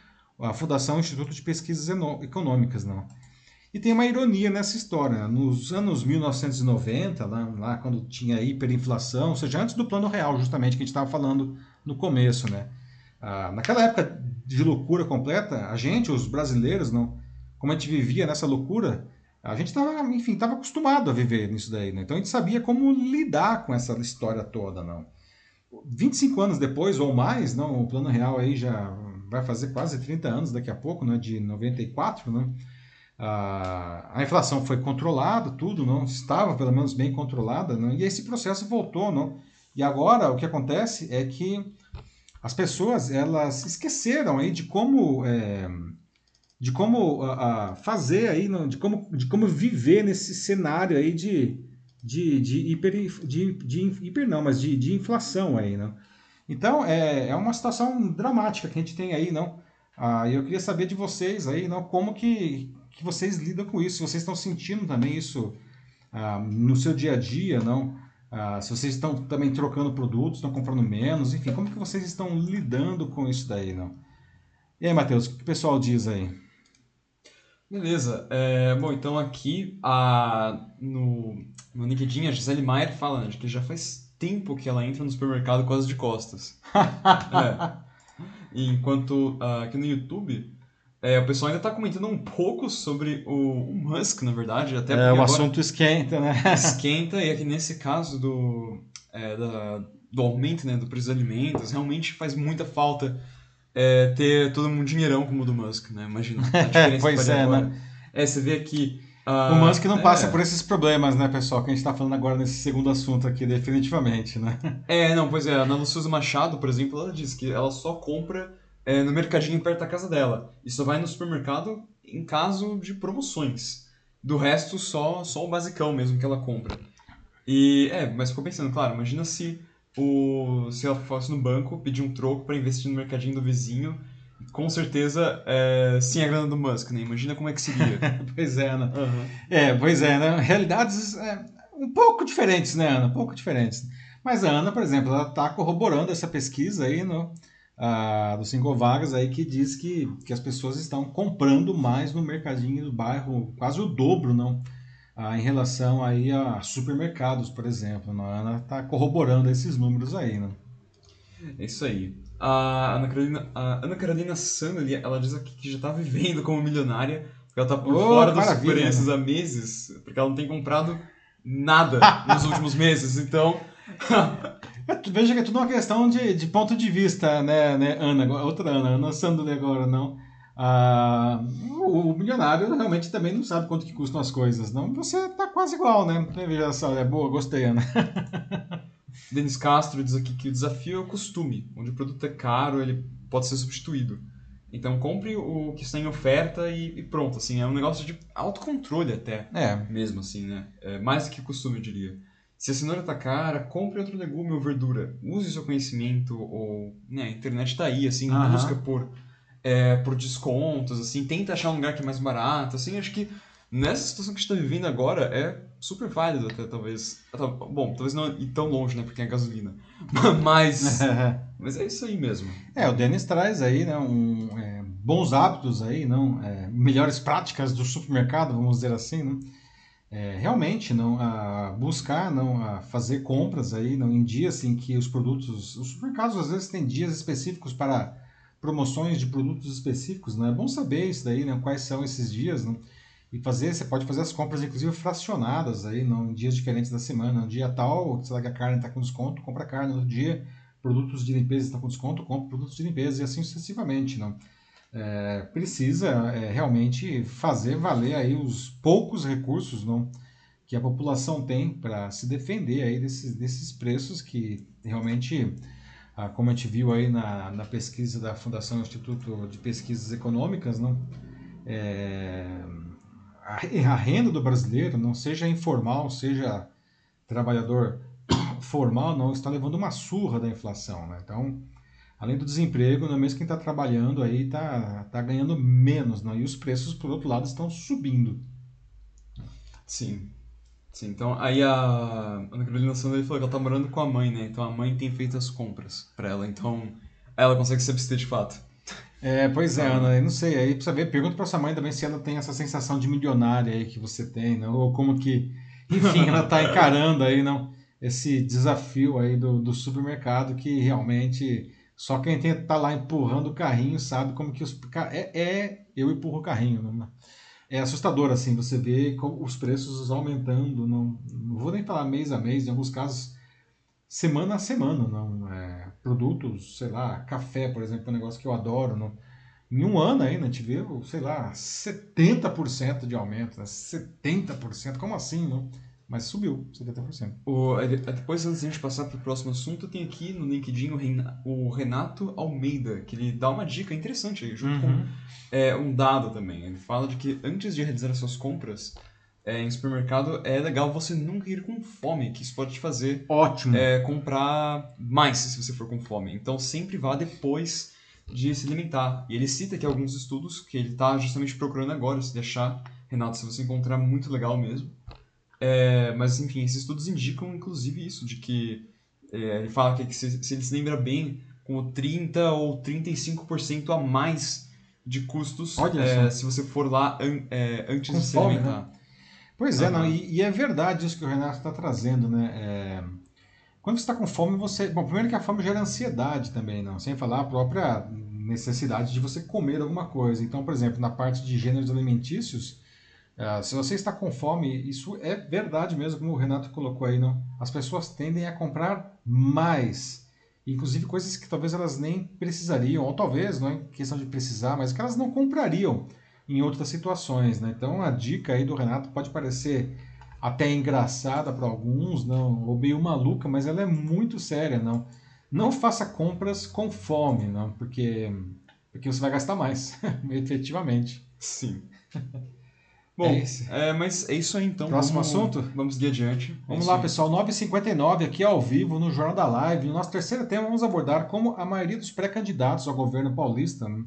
A: a Fundação Instituto de Pesquisas Econômicas. Não. E tem uma ironia nessa história. Nos anos 1990, lá, lá quando tinha hiperinflação, ou seja, antes do plano real, justamente, que a gente estava falando no começo, né? Ah, naquela época de loucura completa, a gente, os brasileiros, não, como a gente vivia nessa loucura, a gente estava, enfim, estava acostumado a viver nisso daí, né? Então a gente sabia como lidar com essa história toda, não. 25 anos depois ou mais, não, o plano real aí já vai fazer quase 30 anos daqui a pouco, né, de 94, né? A, a inflação foi controlada, tudo, não estava pelo menos bem controlada, não, e esse processo voltou, não? E agora o que acontece é que as pessoas elas esqueceram aí de como é, de como a, fazer aí de como de como viver nesse cenário aí de de, de hiper de, de hiper não mas de, de inflação aí não então é, é uma situação dramática que a gente tem aí não ah, eu queria saber de vocês aí não como que, que vocês lidam com isso se vocês estão sentindo também isso ah, no seu dia a dia não ah, se vocês estão também trocando produtos, estão comprando menos, enfim, como que vocês estão lidando com isso daí, não? E aí, Matheus, o que o pessoal diz aí?
B: Beleza. É, bom, então aqui a, no, no LinkedIn a Gisele Maier fala né, que já faz tempo que ela entra no supermercado quase de costas. <laughs> é. Enquanto uh, aqui no YouTube É, o pessoal ainda está comentando um pouco sobre o, o Musk, na verdade. Até
A: é, o assunto esquenta, né? <laughs>
B: esquenta, e aqui nesse caso do, é, da, do aumento né, do preço dos alimentos, realmente faz muita falta é, ter todo mundo dinheirão como o do Musk, né? Imagina a <laughs> diferença
A: pois é,
B: agora.
A: né?
B: É, você vê aqui...
A: Uh, o Musk não passa é. por esses problemas, né, pessoal? Que a gente está falando agora nesse segundo assunto aqui, definitivamente, né?
B: É, não, pois é. A Ana Luciosa Machado, por exemplo, ela diz que ela só compra é, no mercadinho perto da casa dela. E só vai no supermercado em caso de promoções. Do resto, só, só o basicão mesmo que ela compra. E, é, mas ficou pensando, claro, imagina se, o, se ela fosse no banco pedir um troco para investir no mercadinho do vizinho com certeza, é, sem a grana do Musk, né? Imagina como é que seria. <laughs>
A: pois é, Ana. Uhum. É, pois é, né? Realidades é, um pouco diferentes, né, Ana? Um pouco diferentes. Mas a Ana, por exemplo, ela está corroborando essa pesquisa aí no, uh, do Cinco Vagas aí que diz que, que as pessoas estão comprando mais no mercadinho do bairro, quase o dobro, não? Uh, em relação aí a supermercados, por exemplo. Né? A Ana está corroborando esses números aí, né?
B: É isso aí. A Ana Carolina, a Ana Carolina Sandali, ela diz aqui que já está vivendo como milionária, porque ela está por oh, fora dos preços há meses, porque ela não tem comprado nada nos últimos meses, então... <laughs>
A: Veja que é tudo uma questão de, de ponto de vista, né, né Ana? Outra Ana, Ana Sandali agora, não. Ah, o milionário realmente também não sabe quanto que custam as coisas, não. Você tá quase igual, né? Veja só, é boa, gostei, Ana. <laughs>
B: Denis Castro diz aqui que o desafio é o costume, onde o produto é caro, ele pode ser substituído. Então compre o que está em oferta e, e pronto, assim, é um negócio de autocontrole até.
A: É.
B: Mesmo assim, né? É mais que costume, eu diria. Se a cenoura está cara, compre outro legume ou verdura. Use o seu conhecimento ou... Né, a internet está aí, assim, busca por, é, por descontos, assim, tenta achar um lugar que é mais barato, assim, acho que nessa situação que a gente está vivendo agora é super válido até, talvez. Bom, talvez não ir tão longe, né, porque é gasolina. <laughs> Mas, <laughs> mas é isso aí mesmo.
A: É, o Denis traz aí, né, um, é, bons hábitos aí, não, é, melhores práticas do supermercado, vamos dizer assim, né? É, realmente não a buscar não a fazer compras aí não em dias em que os produtos os supermercados às vezes têm dias específicos para promoções de produtos específicos não né? é bom saber isso daí né quais são esses dias não? E fazer, você pode fazer as compras, inclusive, fracionadas aí, em dias diferentes da semana. No dia tal, sei lá que a carne está com desconto, compra carne. No dia, produtos de limpeza estão com desconto, compra produtos de limpeza e assim sucessivamente, não? É, precisa é, realmente fazer valer aí os poucos recursos, não? Que a população tem para se defender aí desses, desses preços que realmente, ah, como a gente viu aí na, na pesquisa da Fundação Instituto de Pesquisas Econômicas, não? É, a renda do brasileiro, não seja informal, seja trabalhador <coughs> formal, não está levando uma surra da inflação. Né? Então, além do desemprego, não é mesmo quem está trabalhando aí está tá ganhando menos, né? e os preços, por outro lado, estão subindo.
B: Sim. Sim, então aí a Ana Carolina Sandra falou que ela está morando com a mãe, né? Então a mãe tem feito as compras para ela, então ela consegue se abster de fato.
A: É, pois é, Ana, eu não sei, aí precisa ver, pergunta pra sua mãe também se ela tem essa sensação de milionária aí que você tem, não? ou como que, enfim, ela tá <laughs> encarando aí, não, esse desafio aí do, do supermercado que realmente só quem tem, tá lá empurrando o carrinho sabe como que os... É, é eu empurro o carrinho, não, é assustador, assim, você vê os preços aumentando, não, não vou nem falar mês a mês, em alguns casos semana a semana, não. É, produtos, sei lá, café, por exemplo, é um negócio que eu adoro. Não. Em um ano ainda, a gente sei lá, 70% de aumento. Né? 70%, como assim, não? Mas subiu, 70%.
B: O, depois, antes de a gente passar para o próximo assunto, tem aqui no LinkedIn o Renato Almeida, que ele dá uma dica interessante, junto uhum. com é, um dado também. Ele fala de que antes de realizar as suas compras, é, em supermercado, é legal você nunca ir com fome, que isso pode te fazer
A: Ótimo.
B: É, comprar mais se você for com fome. Então sempre vá depois de se alimentar. E ele cita aqui alguns estudos que ele está justamente procurando agora, se deixar, Renato, se você encontrar muito legal mesmo. É, mas enfim, esses estudos indicam inclusive isso, de que é, ele fala que, se, se ele se lembra bem, com 30 ou 35% a mais de custos é, se você for lá an, é, antes com de se fome, alimentar. Né?
A: Pois é, uhum. não, e, e, é verdade isso que o Renato está trazendo, né? É, quando você está com fome, você. Bom, primeiro que a fome gera ansiedade também, não. Sem falar a própria necessidade de você comer alguma coisa. Então, por exemplo, na parte de gêneros alimentícios, uh, se você está com fome, isso é verdade mesmo, como o Renato colocou aí, não? As pessoas tendem a comprar mais, inclusive coisas que talvez elas nem precisariam, ou talvez, não é questão de precisar, mas que elas não comprariam em outras situações, né? Então, a dica aí do Renato pode parecer até engraçada para alguns, não, ou meio maluca, mas ela é muito séria, não. Não faça compras com fome, não, porque porque você vai gastar mais, <laughs> efetivamente.
B: Sim. <laughs> Bom, é, é, mas é isso aí então.
A: Próximo vamos, assunto?
B: Vamos seguir adiante.
A: Vamos é lá, aí. pessoal. 9h59 aqui ao vivo no Jornal da Live. No nosso terceiro tema, vamos abordar como a maioria dos pré-candidatos ao governo paulista né,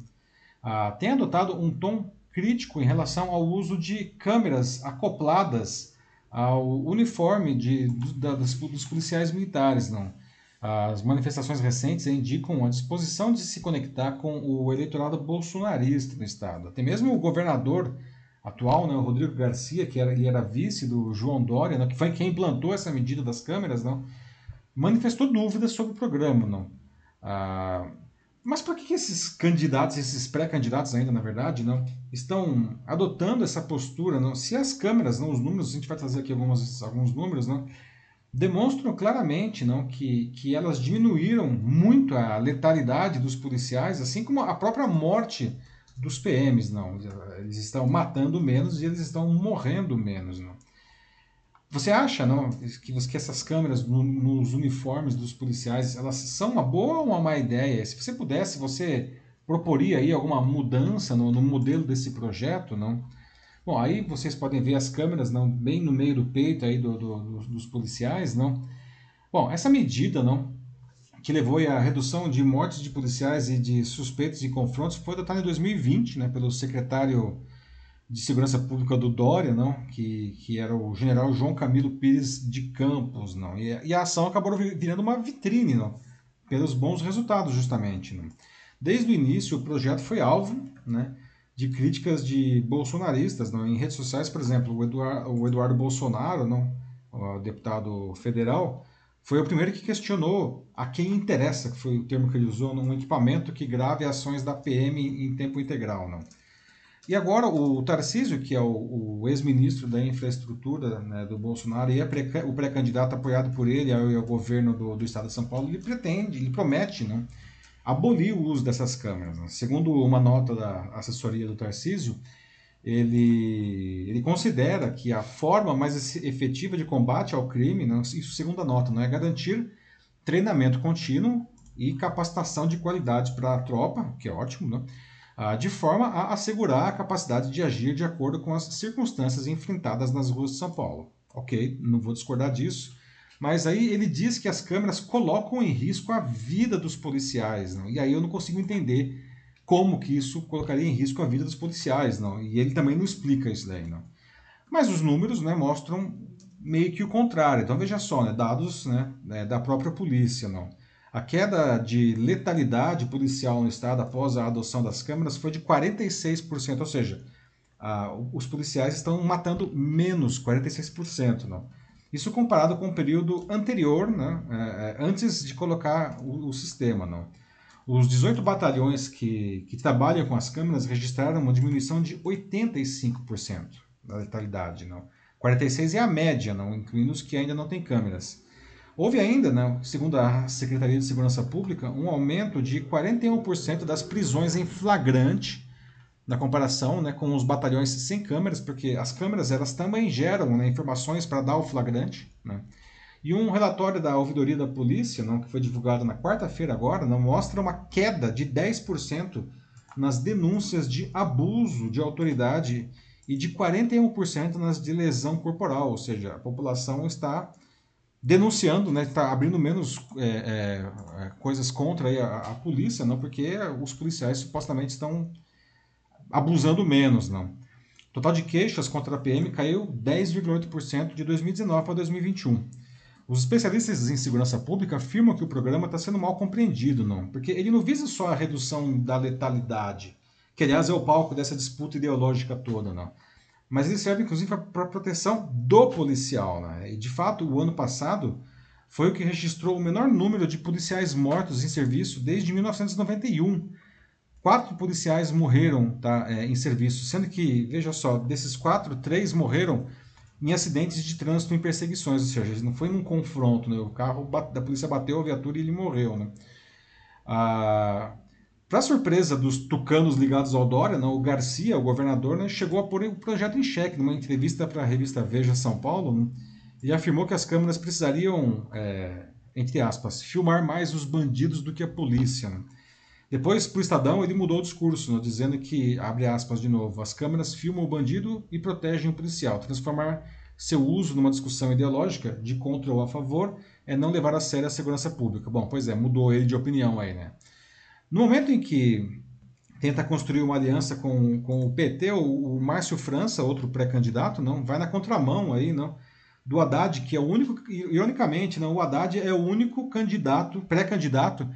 A: ah, tem adotado um tom crítico em relação ao uso de câmeras acopladas ao uniforme de, da, dos, dos policiais militares. Não. As manifestações recentes indicam a disposição de se conectar com o eleitorado bolsonarista no estado. Até mesmo o governador atual, né, o Rodrigo Garcia, que era, ele era vice do João Dória, né, que foi quem implantou essa medida das câmeras, não, manifestou dúvidas sobre o programa. Não. Ah, mas por que esses candidatos, esses pré-candidatos ainda, na verdade, não estão adotando essa postura? Não? Se as câmeras, não, os números, a gente vai trazer aqui algumas, alguns números, não, demonstram claramente não, que, que elas diminuíram muito a letalidade dos policiais, assim como a própria morte dos PMs. Não. Eles estão matando menos e eles estão morrendo menos. Não. Você acha, não, que, que essas câmeras no, nos uniformes dos policiais, elas são uma boa ou uma má ideia? Se você pudesse, você proporia aí alguma mudança no, no modelo desse projeto, não? Bom, aí vocês podem ver as câmeras, não, bem no meio do peito aí do, do, do, dos policiais, não? Bom, essa medida, não, que levou à redução de mortes de policiais e de suspeitos de confrontos foi adotada em 2020, né, pelo secretário de Segurança Pública do Dória, não, que, que era o general João Camilo Pires de Campos, não, e, e a ação acabou virando uma vitrine, não, pelos bons resultados, justamente. Não. Desde o início, o projeto foi alvo, né, de críticas de bolsonaristas, não, em redes sociais, por exemplo, o Eduardo, o Eduardo Bolsonaro, não, o deputado federal, foi o primeiro que questionou a quem interessa, que foi o termo que ele usou, num equipamento que grave ações da PM em tempo integral, não. E agora o Tarcísio, que é o, o ex-ministro da infraestrutura né, do Bolsonaro e é pré, o pré-candidato apoiado por ele ao, ao governo do, do, estado de São Paulo, ele pretende, ele promete né, abolir o uso dessas câmeras. Né? Segundo uma nota da assessoria do Tarcísio, ele, ele considera que a forma mais efetiva de combate ao crime, né, isso segundo a nota, não é garantir treinamento contínuo e capacitação de qualidade para a tropa, que é ótimo, né? Ah, de forma a assegurar a capacidade de agir de acordo com as circunstâncias enfrentadas nas ruas de São Paulo. Ok, não vou discordar disso, mas aí ele diz que as câmeras colocam em risco a vida dos policiais, não? e aí eu não consigo entender como que isso colocaria em risco a vida dos policiais, não? e ele também não explica isso daí. Não? Mas os números né, mostram meio que o contrário. Então veja só, né, dados né, né da própria polícia. Não? A queda de letalidade policial no estado após a adoção das câmeras foi de 46%, ou seja, os policiais estão matando menos 46%. Não? Isso comparado com o período anterior, né, é, é, antes de colocar o, o, sistema. Não? Os 18 batalhões que, que trabalham com as câmeras registraram uma diminuição de 85% da letalidade. Não? 46% é a média, não? incluindo os que ainda não têm câmeras. Houve ainda, né, segundo a Secretaria de Segurança Pública, um aumento de 41% das prisões em flagrante na comparação né, com os batalhões sem câmeras, porque as câmeras elas também geram né, informações para dar o flagrante. Né? E um relatório da ouvidoria da polícia, não, que foi divulgado na quarta-feira agora, não, mostra uma queda de 10% nas denúncias de abuso de autoridade e de 41% nas de lesão corporal, ou seja, a população está denunciando, né, está abrindo menos é, é, é, coisas contra a, a, polícia, não, porque os policiais supostamente estão abusando menos, não. O total de queixas contra a PM caiu 10,8% de 2019 para 2021. Os especialistas em segurança pública afirmam que o programa está sendo mal compreendido, não, porque ele não visa só a redução da letalidade, que aliás é o palco dessa disputa ideológica toda, não mas ele serve inclusive para proteção do policial. Né? E de fato, o ano passado foi o que registrou o menor número de policiais mortos em serviço desde 1991, quatro policiais morreram tá, é, em serviço, sendo que, veja só, desses quatro, três morreram em acidentes de trânsito em perseguições, ou seja, não foi num confronto, né? o carro da polícia bateu a viatura e ele morreu. Né? Ah, Para surpresa dos tucanos ligados ao Dória, né, o Garcia, o governador, né, chegou a pôr o projeto em xeque numa entrevista para a revista Veja São Paulo né, e afirmou que as câmeras precisariam, é, entre aspas, filmar mais os bandidos do que a polícia. Né? Depois, para o Estadão, ele mudou o discurso, né, dizendo que, abre aspas de novo, as câmeras filmam o bandido e protegem o policial. Transformar seu uso numa discussão ideológica, de contra ou a favor, é não levar a sério a segurança pública. Bom, pois é, mudou ele de opinião aí, né? No momento em que tenta construir uma aliança com, com o PT, o, o Márcio França, outro pré-candidato, não vai na contramão aí, não, do Haddad, que é o único, ironicamente, não, o Haddad é o único candidato, pré-candidato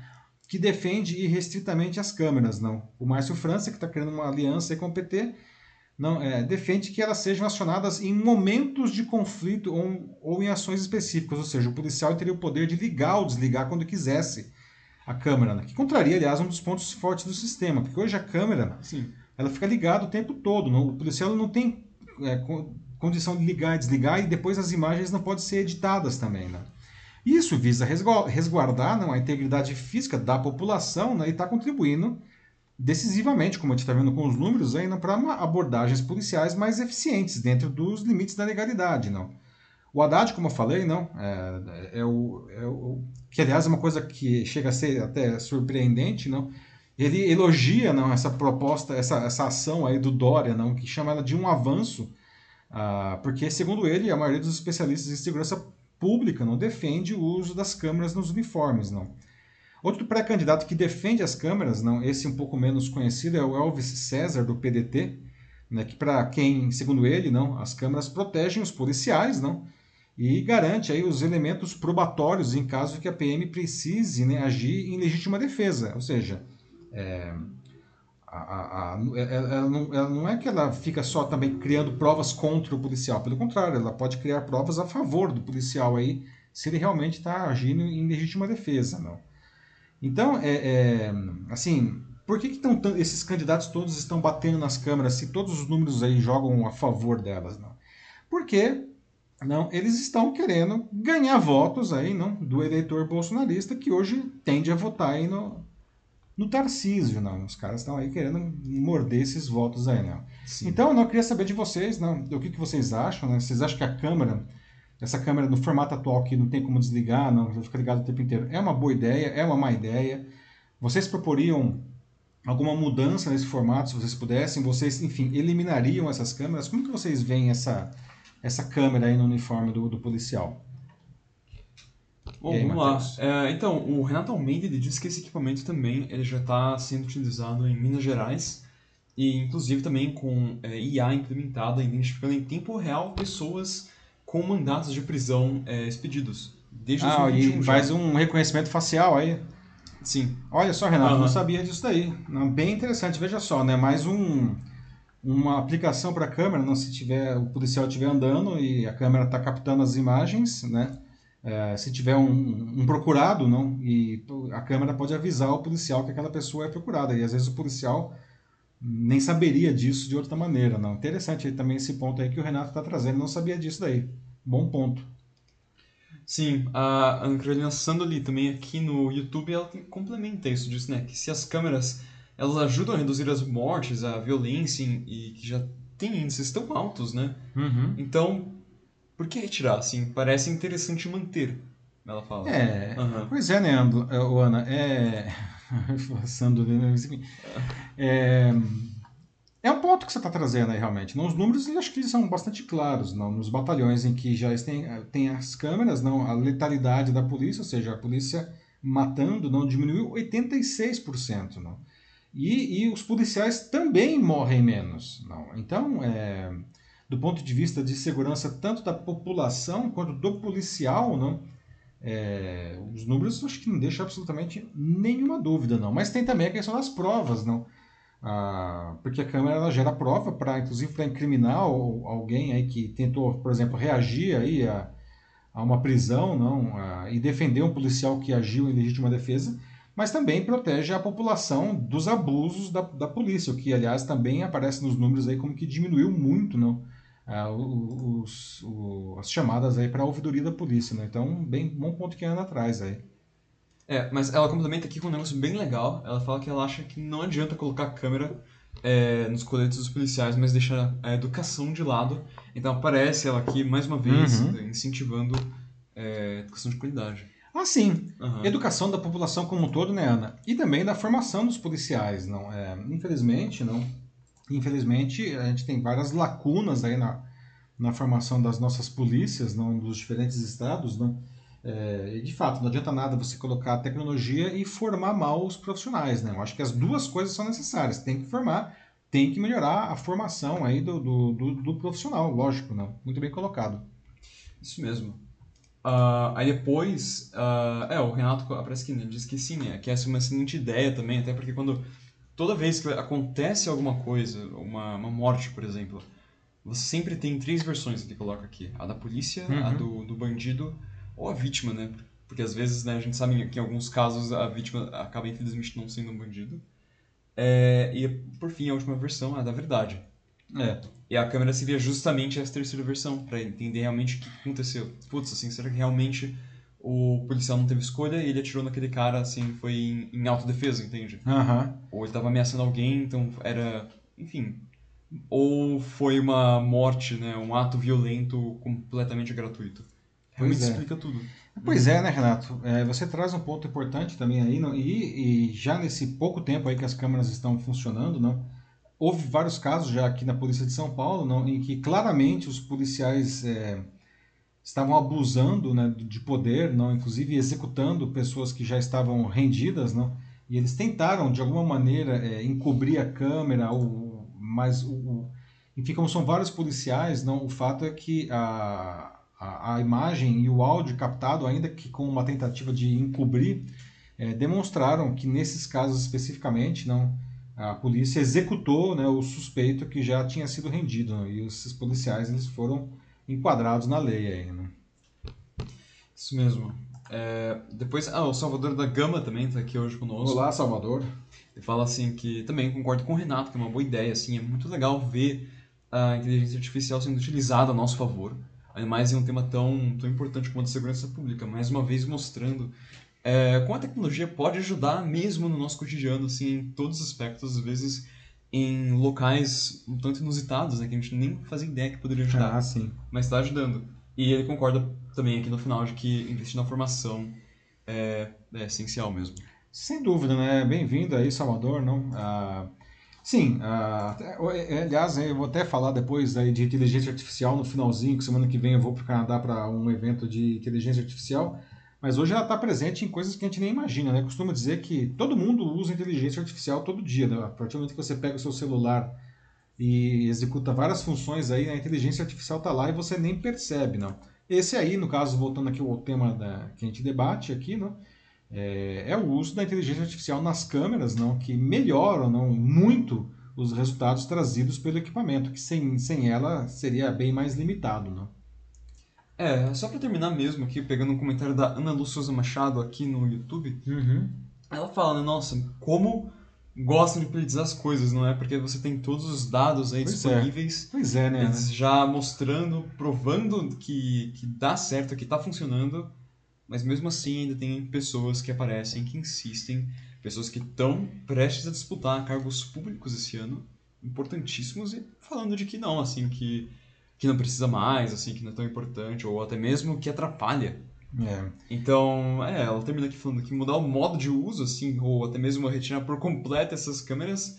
A: que defende irrestritamente as câmeras, não. O Márcio França, que está criando uma aliança com o PT, não, é, defende que elas sejam acionadas em momentos de conflito ou, ou, em ações específicas, ou seja, o policial teria o poder de ligar ou desligar quando quisesse a câmera, né? que contraria, aliás, um dos pontos fortes do sistema, porque hoje a câmera Sim. ela fica ligada o tempo todo, não? o policial não tem é, condição de ligar e desligar e depois as imagens não podem ser editadas também. Né? Isso visa resguardar não, a integridade física da população né, e está contribuindo decisivamente, como a gente está vendo com os números, para abordagens policiais mais eficientes dentro dos limites da legalidade. Não. O Haddad, como eu falei, não, é, é, o, é o, que aliás é uma coisa que chega a ser até surpreendente, não, ele elogia não, essa proposta, essa, essa ação aí do Dória, não, que chama ela de um avanço, ah, porque, segundo ele, a maioria dos especialistas em segurança pública não defende o uso das câmeras nos uniformes, não. Outro pré-candidato que defende as câmeras, não, esse um pouco menos conhecido é o Elvis César do PDT, né, que para quem, segundo ele, não, as câmeras protegem os policiais, não, e garante aí os elementos probatórios em caso que a PM precise né, agir em legítima defesa, ou seja, é, a, a, a, é, é, ela, não, ela, não, é que ela fica só também criando provas contra o policial, pelo contrário, ela pode criar provas a favor do policial aí, se ele realmente está agindo em legítima defesa, não. Então, é, é assim, por que, que tão, esses candidatos todos estão batendo nas câmeras se todos os números aí jogam a favor delas, não? Porque não, eles estão querendo ganhar votos aí, não, do eleitor bolsonarista que hoje tende a votar aí no, no Tarcísio, não. Os caras estão aí querendo morder esses votos aí, não. Sim. Então, eu não queria saber de vocês, não, do que, que vocês acham, né? Vocês acham que a câmera, essa câmera no formato atual que não tem como desligar, não, fica ligado o tempo inteiro, é uma boa ideia, é uma má ideia? Vocês proporiam alguma mudança nesse formato, se vocês pudessem? Vocês, enfim, eliminariam essas câmeras? Como que vocês veem essa, essa câmera aí no uniforme do, do policial?
B: Bom, aí, vamos Mateus? lá. É, então, o Renato Almeida disse que esse equipamento também ele já está sendo utilizado em Minas Gerais e inclusive também com é, IA implementada, identificando em tempo real pessoas com mandatos de prisão é, expedidos.
A: Desde ah, 2021 e faz já. um reconhecimento facial aí.
B: Sim.
A: Olha só, Renato, uhum. não sabia disso daí. Bem interessante, veja só, né? Mais um, uma aplicação para a câmera, não se tiver o policial estiver andando e a câmera está captando as imagens, né? É, se tiver um, um, procurado, não, e a câmera pode avisar o policial que aquela pessoa é procurada. E às vezes o policial nem saberia disso de outra maneira, não. Interessante também esse ponto aí que o Renato está trazendo, não sabia disso daí. Bom ponto.
B: Sim, a Carolina Sandoli também aqui no YouTube, ela complementa isso, diz, né, que se as câmeras elas ajudam a reduzir as mortes, a violência e que já tem índices tão altos, né?
A: Uhum.
B: Então, por que retirar? Assim, parece interessante manter, ela fala.
A: É, uhum. pois é, né, é, Ana? É. <laughs> Passando né, é, é um ponto que você está trazendo aí, realmente. Nos números, eu acho que eles são bastante claros. Não? Nos batalhões em que já tem, tem as câmeras, não a letalidade da polícia, ou seja, a polícia matando, não diminuiu 86%. Não? E, e os policiais também morrem menos. Não? Então, é, do ponto de vista de segurança tanto da população quanto do policial, não? É, os números acho que não deixam absolutamente nenhuma dúvida, não. Mas tem também a questão das provas, não? Ah, porque a câmera ela gera prova para, inclusive, para incriminar alguém aí que tentou, por exemplo, reagir aí a, a uma prisão, não? E defender um policial que agiu em legítima defesa. Mas também protege a população dos abusos da, da polícia, o que, aliás, também aparece nos números aí como que diminuiu muito não, ah, os, os, as chamadas aí para a ouvidoria da polícia. Né? Então, bem bom ponto que anda atrás aí.
B: É, mas ela complementa aqui com um negócio bem legal. Ela fala que ela acha que não adianta colocar câmera é, nos coletes dos policiais, mas deixar a educação de lado. Então aparece ela aqui, mais uma vez, uhum. incentivando é, educação de qualidade.
A: Ah, sim. Uhum. Educação da população como um todo, né, Ana? E também da formação dos policiais, não? É, infelizmente, não. Infelizmente, a gente tem várias lacunas aí na, na formação das nossas polícias, não, dos diferentes estados, não. É, e de fato, não adianta nada você colocar tecnologia e formar mal os profissionais, né? Eu acho que as duas coisas são necessárias. Tem que formar, tem que melhorar a formação aí do, do, do, do profissional, lógico, não? Muito bem colocado.
B: Isso mesmo. Uh, aí depois, uh, é, o Renato parece que diz que sim, né? Que essa é uma excelente ideia também, até porque quando toda vez que acontece alguma coisa, uma, uma morte, por exemplo, você sempre tem três versões que coloca aqui: a da polícia, uhum. a do, do bandido ou a vítima, né? Porque às vezes, né, a gente sabe que em alguns casos a vítima acaba infelizmente não sendo um bandido. É, e por fim, a última versão é a da verdade. É. E a câmera seria justamente essa terceira versão, para entender realmente o que aconteceu. Putz, assim, será que realmente o policial não teve escolha e ele atirou naquele cara, assim, foi em, em autodefesa, entende?
A: Uhum.
B: Ou ele tava ameaçando alguém, então era. Enfim. Ou foi uma morte, né? Um ato violento completamente gratuito. Realmente é. explica tudo.
A: Pois é, né, Renato? É, você traz um ponto importante também aí, não? E, e, já nesse pouco tempo aí que as câmeras estão funcionando, não? Houve vários casos já aqui na Polícia de São Paulo não, em que claramente os policiais é, estavam abusando né, de poder, não, inclusive executando pessoas que já estavam rendidas, não, e eles tentaram de alguma maneira é, encobrir a câmera, ou, mas o, o, enfim, como são vários policiais, não, o fato é que a, a, a imagem e o áudio captado, ainda que com uma tentativa de encobrir, é, demonstraram que nesses casos especificamente não a polícia executou né, o suspeito que já tinha sido rendido né, e esses policiais eles foram enquadrados na lei aí, né?
B: Isso mesmo. É, depois, ah, o Salvador da Gama também está aqui hoje conosco.
A: Olá, Salvador.
B: Ele fala assim que também concordo com o Renato que é uma boa ideia, assim, é muito legal ver a inteligência artificial sendo utilizada a nosso favor, ainda mais em um tema tão, tão importante como a segurança pública, mais uma vez mostrando é, como a tecnologia pode ajudar mesmo no nosso cotidiano, assim, em todos os aspectos, às vezes em locais um tanto inusitados, né, que a gente nem fazia ideia que poderia ajudar.
A: Ah, sim.
B: Mas está ajudando. E ele concorda também aqui no final de que investir na formação é, é essencial mesmo.
A: Sem dúvida, né? Bem-vindo aí, Salvador, não? Ah, sim, ah, aliás, eu vou até falar depois aí de inteligência artificial no finalzinho, que semana que vem eu vou para o Canadá para um evento de inteligência artificial. Mas hoje ela está presente em coisas que a gente nem imagina, né? Costumo dizer que todo mundo usa inteligência artificial todo dia, né? A partir do momento que você pega o seu celular e executa várias funções aí, a inteligência artificial está lá e você nem percebe, não. Esse aí, no caso, voltando aqui ao tema da, que a gente debate aqui, não, é, é, o uso da inteligência artificial nas câmeras, não, que melhoram não, muito os resultados trazidos pelo equipamento, que sem, sem ela seria bem mais limitado, não.
B: É, só pra terminar mesmo aqui, pegando um comentário da Ana Lu Souza Machado aqui no YouTube.
A: Uhum.
B: Ela fala, né, nossa, como gostam de politizar as coisas, não é? Porque você tem todos os dados aí pois é. disponíveis.
A: É. Pois é, né?
B: Eles já mostrando, provando que, que dá certo, que tá funcionando. Mas mesmo assim ainda tem pessoas que aparecem, que insistem, pessoas que estão prestes a disputar cargos públicos esse ano, importantíssimos, e falando de que não, assim, que que não precisa mais, assim, que não é tão importante, ou até mesmo que atrapalha.
A: É.
B: Então, é, ela termina aqui falando que mudar o modo de uso, assim, ou até mesmo retirar por completo essas câmeras,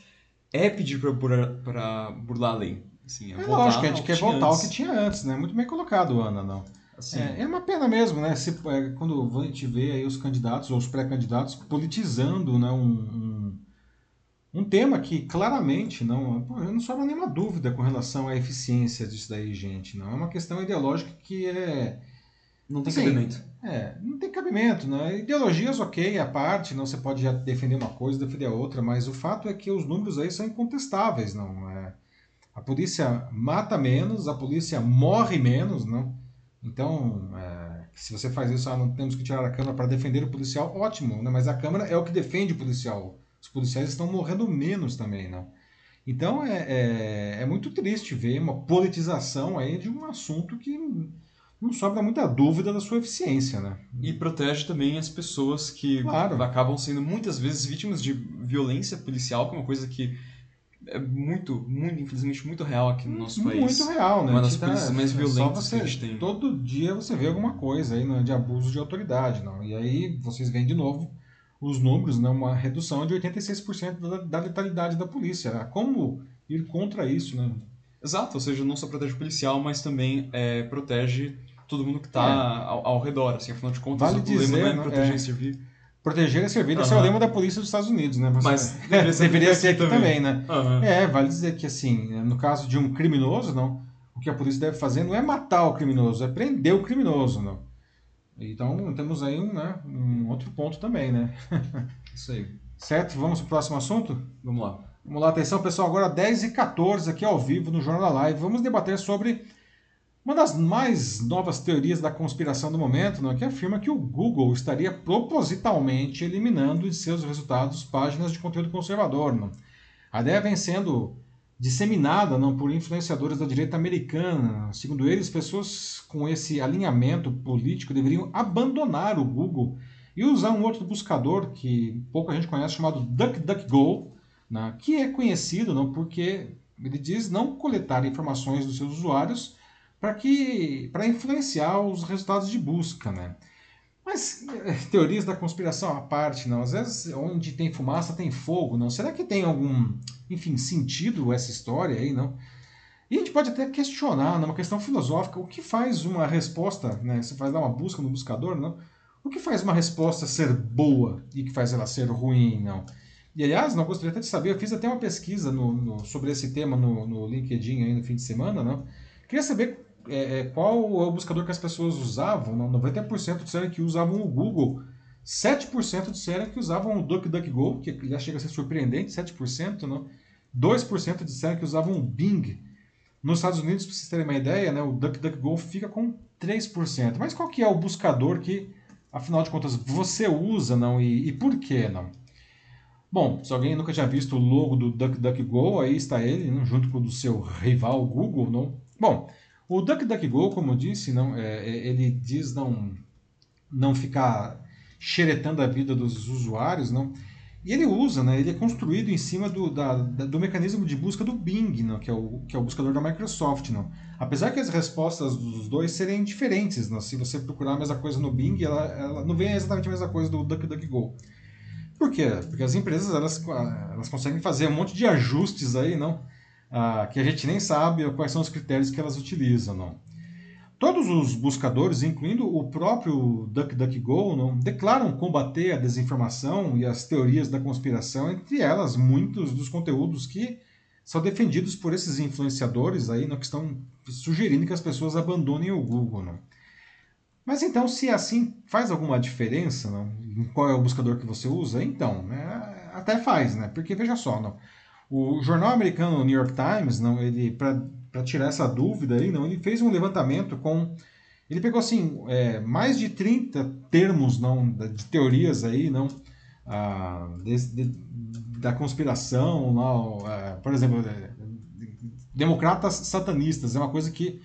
B: é pedir para burlar, burlar a lei. Assim,
A: é, é lógico, a gente quer voltar antes. ao que tinha antes, né? Muito bem colocado, Ana, não. Assim, é, é, uma pena mesmo, né? Se, é, quando a gente vê aí os candidatos ou os pré-candidatos politizando né, um, um um tema que claramente não, não sobra nenhuma dúvida com relação à eficiência disso daí, gente. Não é uma questão ideológica que é
B: não tem cabimento.
A: É, não tem cabimento, né? Ideologias, ok, à parte, não você pode já defender uma coisa, defender a outra, mas o fato é que os números aí são incontestáveis, não é? A polícia mata menos, a polícia morre menos, não? Então, é, Se você faz isso, ah, não temos que tirar a câmera para defender o policial, ótimo, né? mas a câmera é o que defende o policial. Os policiais estão morrendo menos também, não? Então é, é, é muito triste ver uma politização aí de um assunto que não sobra muita dúvida da sua eficiência, né?
B: E protege também as pessoas que claro. acabam sendo muitas vezes vítimas de violência policial, que é uma coisa que é muito, muito, infelizmente, muito real aqui no nosso
A: muito
B: país.
A: Muito real, né?
B: Uma das tá, polícias mais violentas
A: você,
B: que a gente tem.
A: Todo dia você vê alguma coisa aí né, de abuso de autoridade, não? E aí vocês veem de novo os números, né, uma redução de 86% da, da letalidade da polícia. Como ir contra isso, né?
B: Exato, ou seja, não só protege o policial, mas também é, protege todo mundo que está é. ao, ao, redor. Assim, afinal de contas,
A: vale
B: o problema
A: dizer,
B: não é proteger
A: é,
B: e servir.
A: Proteger e servir, esse é o lema da polícia dos Estados Unidos, né?
B: Você, Mas
A: deveria <laughs> ser, deveria ser aqui, aqui também, né?
B: Uhum.
A: É, vale dizer que, assim, no caso de um criminoso, não, o que a polícia deve fazer não é matar o criminoso, é prender o criminoso, não. Então, temos aí um, né, um outro ponto também, né? <laughs>
B: Isso aí.
A: Certo? Vamos para o próximo assunto?
B: Vamos lá.
A: Vamos lá, atenção, pessoal. Agora 10 e 14 aqui ao vivo no Jornal da Live. Vamos debater sobre uma das mais novas teorias da conspiração do momento, não, é que afirma que o Google estaria propositalmente eliminando de seus resultados páginas de conteúdo conservador. A ideia vem sendo disseminada não, por influenciadores da direita americana. Segundo eles, pessoas com esse alinhamento político deveriam abandonar o Google e usar um outro buscador que pouca gente conhece, chamado DuckDuckGo, né, que é conhecido não, porque ele diz não coletar informações dos seus usuários para que para influenciar os resultados de busca, né? Mas eh, teorias da conspiração à parte, não. Às vezes, onde tem fumaça tem fogo, não. Será que tem algum, enfim, sentido essa história aí, não? E a gente pode até questionar, numa questão filosófica, o que faz uma resposta, né? Você faz dar uma busca no buscador, não? O que faz uma resposta ser boa e que faz ela ser ruim, não? E aliás, não gostaria até de saber, eu fiz até uma pesquisa no, no sobre esse tema no, no LinkedIn aí no fim de semana, não? Queria saber é, é, qual é o buscador que as pessoas usavam? 90% disseram que usavam o Google, 7% disseram que usavam o DuckDuckGo, que já chega a ser surpreendente, 7%, não? 2% disseram que usavam o Bing. Nos Estados Unidos, para vocês terem uma ideia, né, o DuckDuckGo fica com 3%. Mas qual que é o buscador que, afinal de contas, você usa não e, e por que não? Bom, se alguém nunca tinha visto o logo do DuckDuckGo, aí está ele, né, junto com o do seu rival Google. Não? Bom, o DuckDuckGo, como eu disse, não, é, é, ele diz não, não ficar xeretando a vida dos usuários, não. E ele usa, né, ele é construído em cima do, da, do mecanismo de busca do Bing, não, que, é o, que é o buscador da Microsoft. Não. Apesar que as respostas dos dois serem diferentes, não, se você procurar a mesma coisa no Bing, ela, ela não vem exatamente a mesma coisa do DuckDuckGo. Por quê? Porque as empresas elas, elas conseguem fazer um monte de ajustes aí, não? ah, que a gente nem sabe quais são os critérios que elas utilizam. Não. Todos os buscadores, incluindo o próprio DuckDuckGo, não, declaram combater a desinformação e as teorias da conspiração, entre elas muitos dos conteúdos que são defendidos por esses influenciadores aí, não, que estão sugerindo que as pessoas abandonem o Google. Não. Mas então, se assim faz alguma diferença, não, qual é o buscador que você usa, então, né, até faz, né? Porque veja só, não, o jornal americano New York Times, não, ele para tirar essa dúvida aí, não, ele fez um levantamento com ele pegou assim é, mais de 30 termos não de teorias aí não ah, de, de, da conspiração não, ah, por exemplo é, democratas satanistas é uma coisa que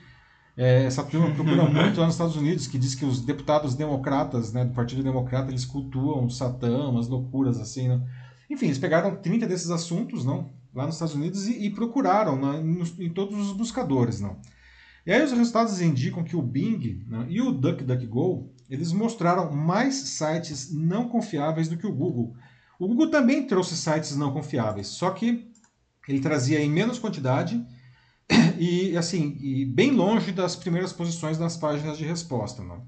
A: é, essa turma procura <laughs> muito lá nos Estados Unidos que diz que os deputados democratas né, do Partido Democrata eles cultuam o Satã umas loucuras assim né? enfim eles pegaram 30 desses assuntos não lá nos Estados Unidos e, e procuraram né, em, em, todos os buscadores. Não. E aí os resultados indicam que o Bing né, e o DuckDuckGo eles mostraram mais sites não confiáveis do que o Google. O Google também trouxe sites não confiáveis, só que ele trazia em menos quantidade <coughs> e assim e bem longe das primeiras posições nas páginas de resposta. Não.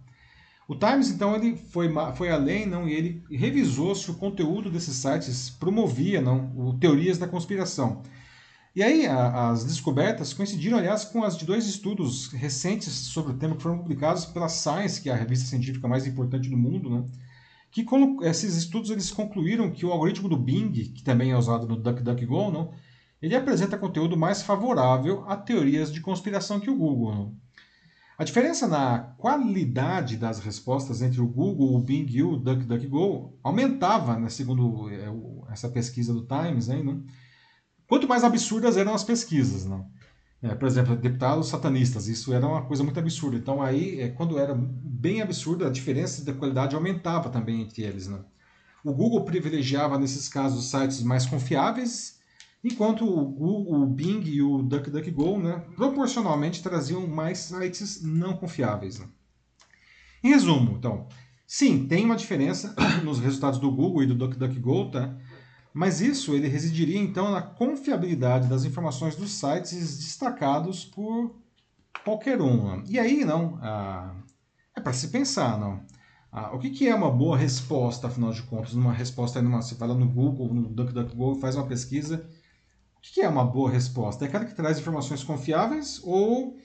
A: O Times, então, ele foi, foi além não, e ele revisou se o conteúdo desses sites promovia não, o, teorias da conspiração. E aí a, as descobertas coincidiram, aliás, com as de dois estudos recentes sobre o tema que foram publicados pela Science, que é a revista científica mais importante do mundo, né? que esses estudos eles concluíram que o algoritmo do Bing, que também é usado no DuckDuckGo, não, ele apresenta conteúdo mais favorável a teorias de conspiração que o Google. Não? A diferença na qualidade das respostas entre o Google, o Bing e o DuckDuckGo aumentava, né, segundo é, essa pesquisa do Times, aí, né? quanto mais absurdas eram as pesquisas. Né? É, por exemplo, deputados satanistas, isso era uma coisa muito absurda. Então, aí, é, quando era bem absurda, a diferença da qualidade aumentava também entre eles. Né? O Google privilegiava, nesses casos, sites mais confiáveis enquanto o Google, o Bing e o DuckDuckGo, né, proporcionalmente traziam mais sites não confiáveis. Né? Em resumo, então, sim, tem uma diferença <coughs> nos resultados do Google e do DuckDuckGo, tá? Mas isso ele residiria então na confiabilidade das informações dos sites destacados por qualquer um. Né? E aí, não, ah, é para se pensar, não. Ah, o que, que, é uma boa resposta, afinal de contas? Uma resposta, numa, você vai lá no Google, no DuckDuckGo, faz uma pesquisa o que é uma boa resposta? É aquela que traz informações confiáveis ou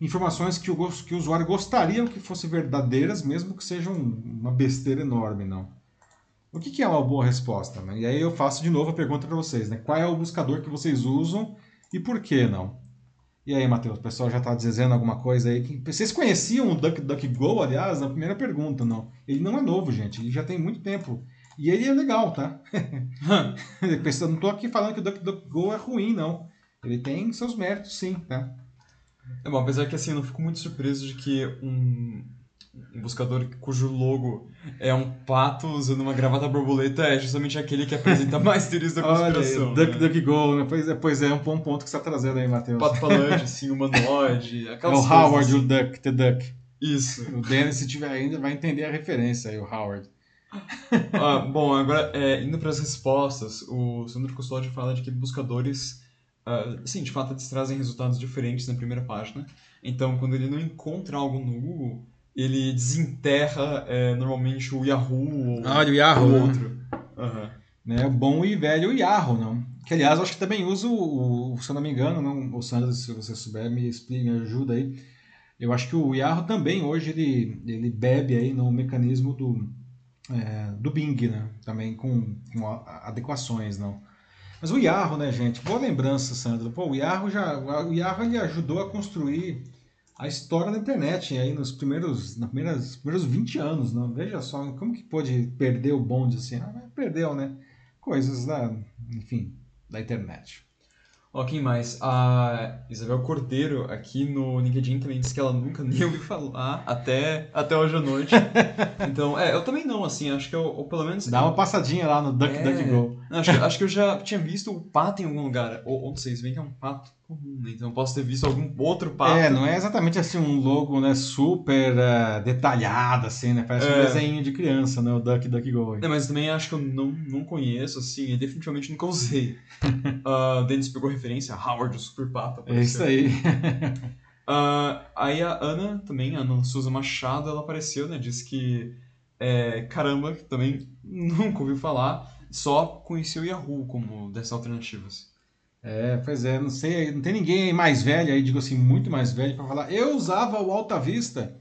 A: informações que o, que o usuário gostaria que fossem verdadeiras, mesmo que sejam uma besteira enorme, não? O que é uma boa resposta? Né? E aí eu faço de novo a pergunta para vocês, né? Qual é o buscador que vocês usam e por que não? E aí, Matheus, o pessoal já está dizendo alguma coisa aí. Vocês conheciam o DuckDuckGo, aliás, na primeira pergunta, não? Ele não é novo, gente. Ele já tem muito tempo e ele é legal, tá? <laughs> não estou aqui falando que o DuckDuckGo é ruim, não. Ele tem seus méritos, sim, tá?
B: É bom, apesar que assim, eu não fico muito surpreso de que um, um buscador cujo logo é um pato usando uma gravata borboleta é justamente aquele que apresenta <laughs> mais teorias da conspiração.
A: Olha, né? DuckDuckGo, né? Pois é, pois é, um bom ponto que você está trazendo aí, Matheus.
B: Pato falante, <laughs> assim, humanoide,
A: É o Howard, assim. o Duck, The Duck.
B: Isso.
A: O Dennis, se tiver ainda, vai entender a referência aí, o Howard.
B: Ah, bom, agora, é, indo para as respostas, o Sandro Custódio fala de que buscadores, uh, sim, de fato, eles trazem resultados diferentes na primeira página. Então, quando ele não encontra algo no Google, ele desenterra é, normalmente o Yahoo ou
A: ah, o Yahoo,
B: o
A: né?
B: outro. Uhum.
A: Né, bom e velho Yahoo, não? Que, aliás, eu acho que também usa o, se eu não me engano, não, o Sandro, se você souber, me explica, me ajuda aí. Eu acho que o Yahoo também, hoje, ele, ele bebe aí no mecanismo do é, do Bing, né? Também com, com, adequações, não. Mas o Yahoo, né, gente? Boa lembrança, Sandro. Pô, o Yahoo já, o Yahoo ele ajudou a construir a história da internet aí nos primeiros, nos primeiros, primeiros 20 anos, não? Veja só, como que pôde perder o bonde assim? Ah, perdeu, né? Coisas da, enfim, da internet.
B: Ó, quem mais? A Isabel Cordeiro aqui no LinkedIn também disse que ela nunca <laughs> nem ouviu falar até, até hoje à noite. <laughs> então, é, eu também não, assim, acho que eu, ou pelo menos...
A: Dá uma passadinha lá no DuckDuckGo.
B: É, acho, acho que eu já tinha visto o pato em algum lugar, ou, ou não sei, se bem que é um pato comum, né? Então eu posso ter visto algum outro pato.
A: É, não é exatamente assim um logo, né, super uh, detalhado, assim, né? Parece é. um desenho de criança, né, o DuckDuckGo.
B: É, mas também acho que eu não, não conheço, assim, e definitivamente nunca usei. <laughs> uh, Dennis pegou referência, Howard, o super pato.
A: Apareceu. É isso aí.
B: uh, <laughs> aí a Ana também, a Ana Souza Machado, ela apareceu, né, disse que, é, caramba, também <laughs> nunca ouviu falar, só conheceu o Yahoo como dessas alternativas.
A: É, pois é, não sei, não tem ninguém mais velho aí, digo assim, muito mais velho para falar. Eu usava o Alta Vista.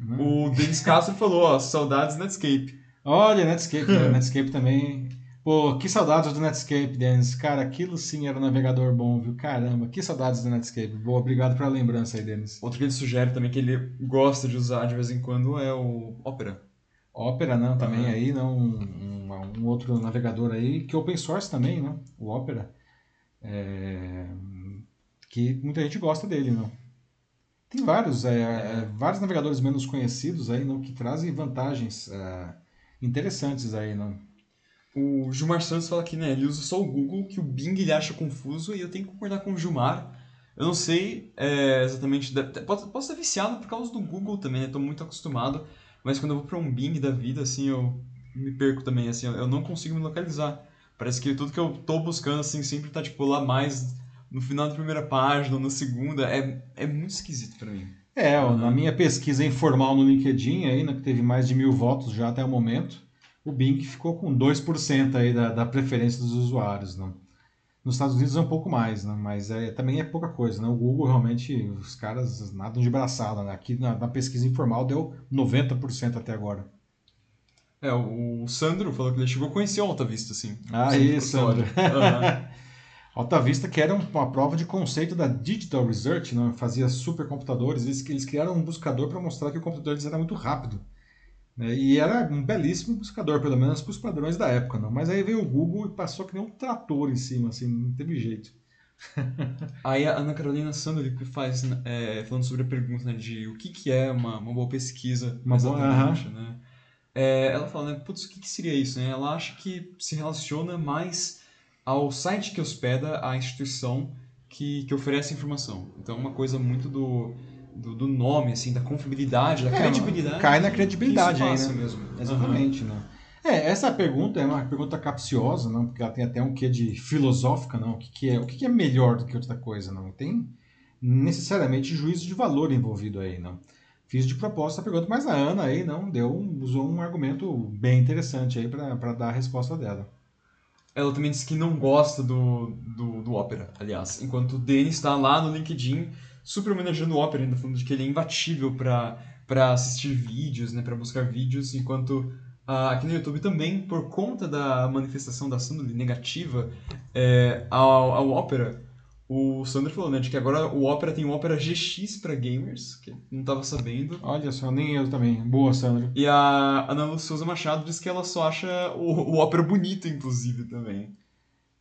B: O Denis Castro falou, ó, saudades Netscape.
A: Olha, Netscape, né? Netscape também. Pô, que saudades do Netscape, Denis. Cara, aquilo sim era um navegador bom, viu? Caramba, que saudades do Netscape. Boa, obrigado pela lembrança aí, Denis.
B: Outro que ele sugere também que ele gosta de usar de vez em quando é o Opera.
A: Opera, não, também uhum. aí, não, um, um, outro navegador aí, que é open source também, né? O Opera. É, que muita gente gosta dele, não? Tem vários, é, é, vários navegadores menos conhecidos aí, não, que trazem vantagens é, interessantes aí, não?
B: O Gilmar Santos fala que né, ele usa só o Google, que o Bing ele acha confuso, e eu tenho que concordar com o Gilmar. Eu não sei é, exatamente. Posso, posso estar viciado por causa do Google também, né? Estou muito acostumado. Mas quando eu vou para um Bing da vida, assim, eu me perco também, assim, eu não consigo me localizar. Parece que tudo que eu tô buscando, assim, sempre tá, tipo, lá mais no final da primeira página, ou na segunda. É, é muito esquisito para mim.
A: É, ó, na minha pesquisa informal no LinkedIn, aí, né, que teve mais de mil votos já até o momento, o Bing ficou com 2% aí da, da preferência dos usuários, né? Nos Estados Unidos é um pouco mais, né? mas é, também é pouca coisa. Né? O Google realmente, os caras nadam de braçada. Né? Aqui na, na pesquisa informal deu 90% até agora.
B: É, o Sandro falou que ele chegou a conhecer o Alta Vista, sim.
A: Ah, isso, Sandro. Uhum. <laughs> Alta Vista, que era uma prova de conceito da Digital Research, não? fazia supercomputadores, eles, eles criaram um buscador para mostrar que o computador deles era muito rápido. Né? E era um belíssimo buscador, pelo menos para os padrões da época. Não? Mas aí veio o Google e passou que nem um trator em cima, assim, não teve jeito. <laughs>
B: aí a Ana Carolina que faz, é, falando sobre a pergunta né, de o que, que é uma, uma boa pesquisa,
A: uma
B: boa, uh -huh. né? É, ela fala, né, putz, o que, que seria isso? Né? Ela acha que se relaciona mais ao site que hospeda a instituição que, que oferece a informação. Então, é uma coisa muito do, do, do, nome, assim, da confiabilidade, da é, credibilidade.
A: Cai na credibilidade aí, né?
B: mesmo.
A: Exatamente, uhum. né? É, essa pergunta é uma pergunta capciosa, não? Porque ela tem até um quê de filosófica, não? O que, que é, o que, que é melhor do que outra coisa, não? Tem necessariamente juízo de valor envolvido aí, não? Fiz de propósito a pergunta, mas a Ana aí não deu, usou um argumento bem interessante aí para dar a resposta dela.
B: Ela também disse que não gosta do, do, do Opera, aliás. Enquanto o Denis está lá no LinkedIn, super homenageando o Opera, ainda falando de que ele é imbatível para assistir vídeos, né, para buscar vídeos, enquanto uh, aqui no YouTube também, por conta da manifestação da Sandro negativa é, ao, ao Opera, o Sandro falou, né, de que agora o Opera tem o Opera GX para gamers, que não estava sabendo.
A: Olha só, nem eu também. Boa, Sandro.
B: E a Ana Lu Souza Machado disse que ela só acha o, o Opera bonito, inclusive, também.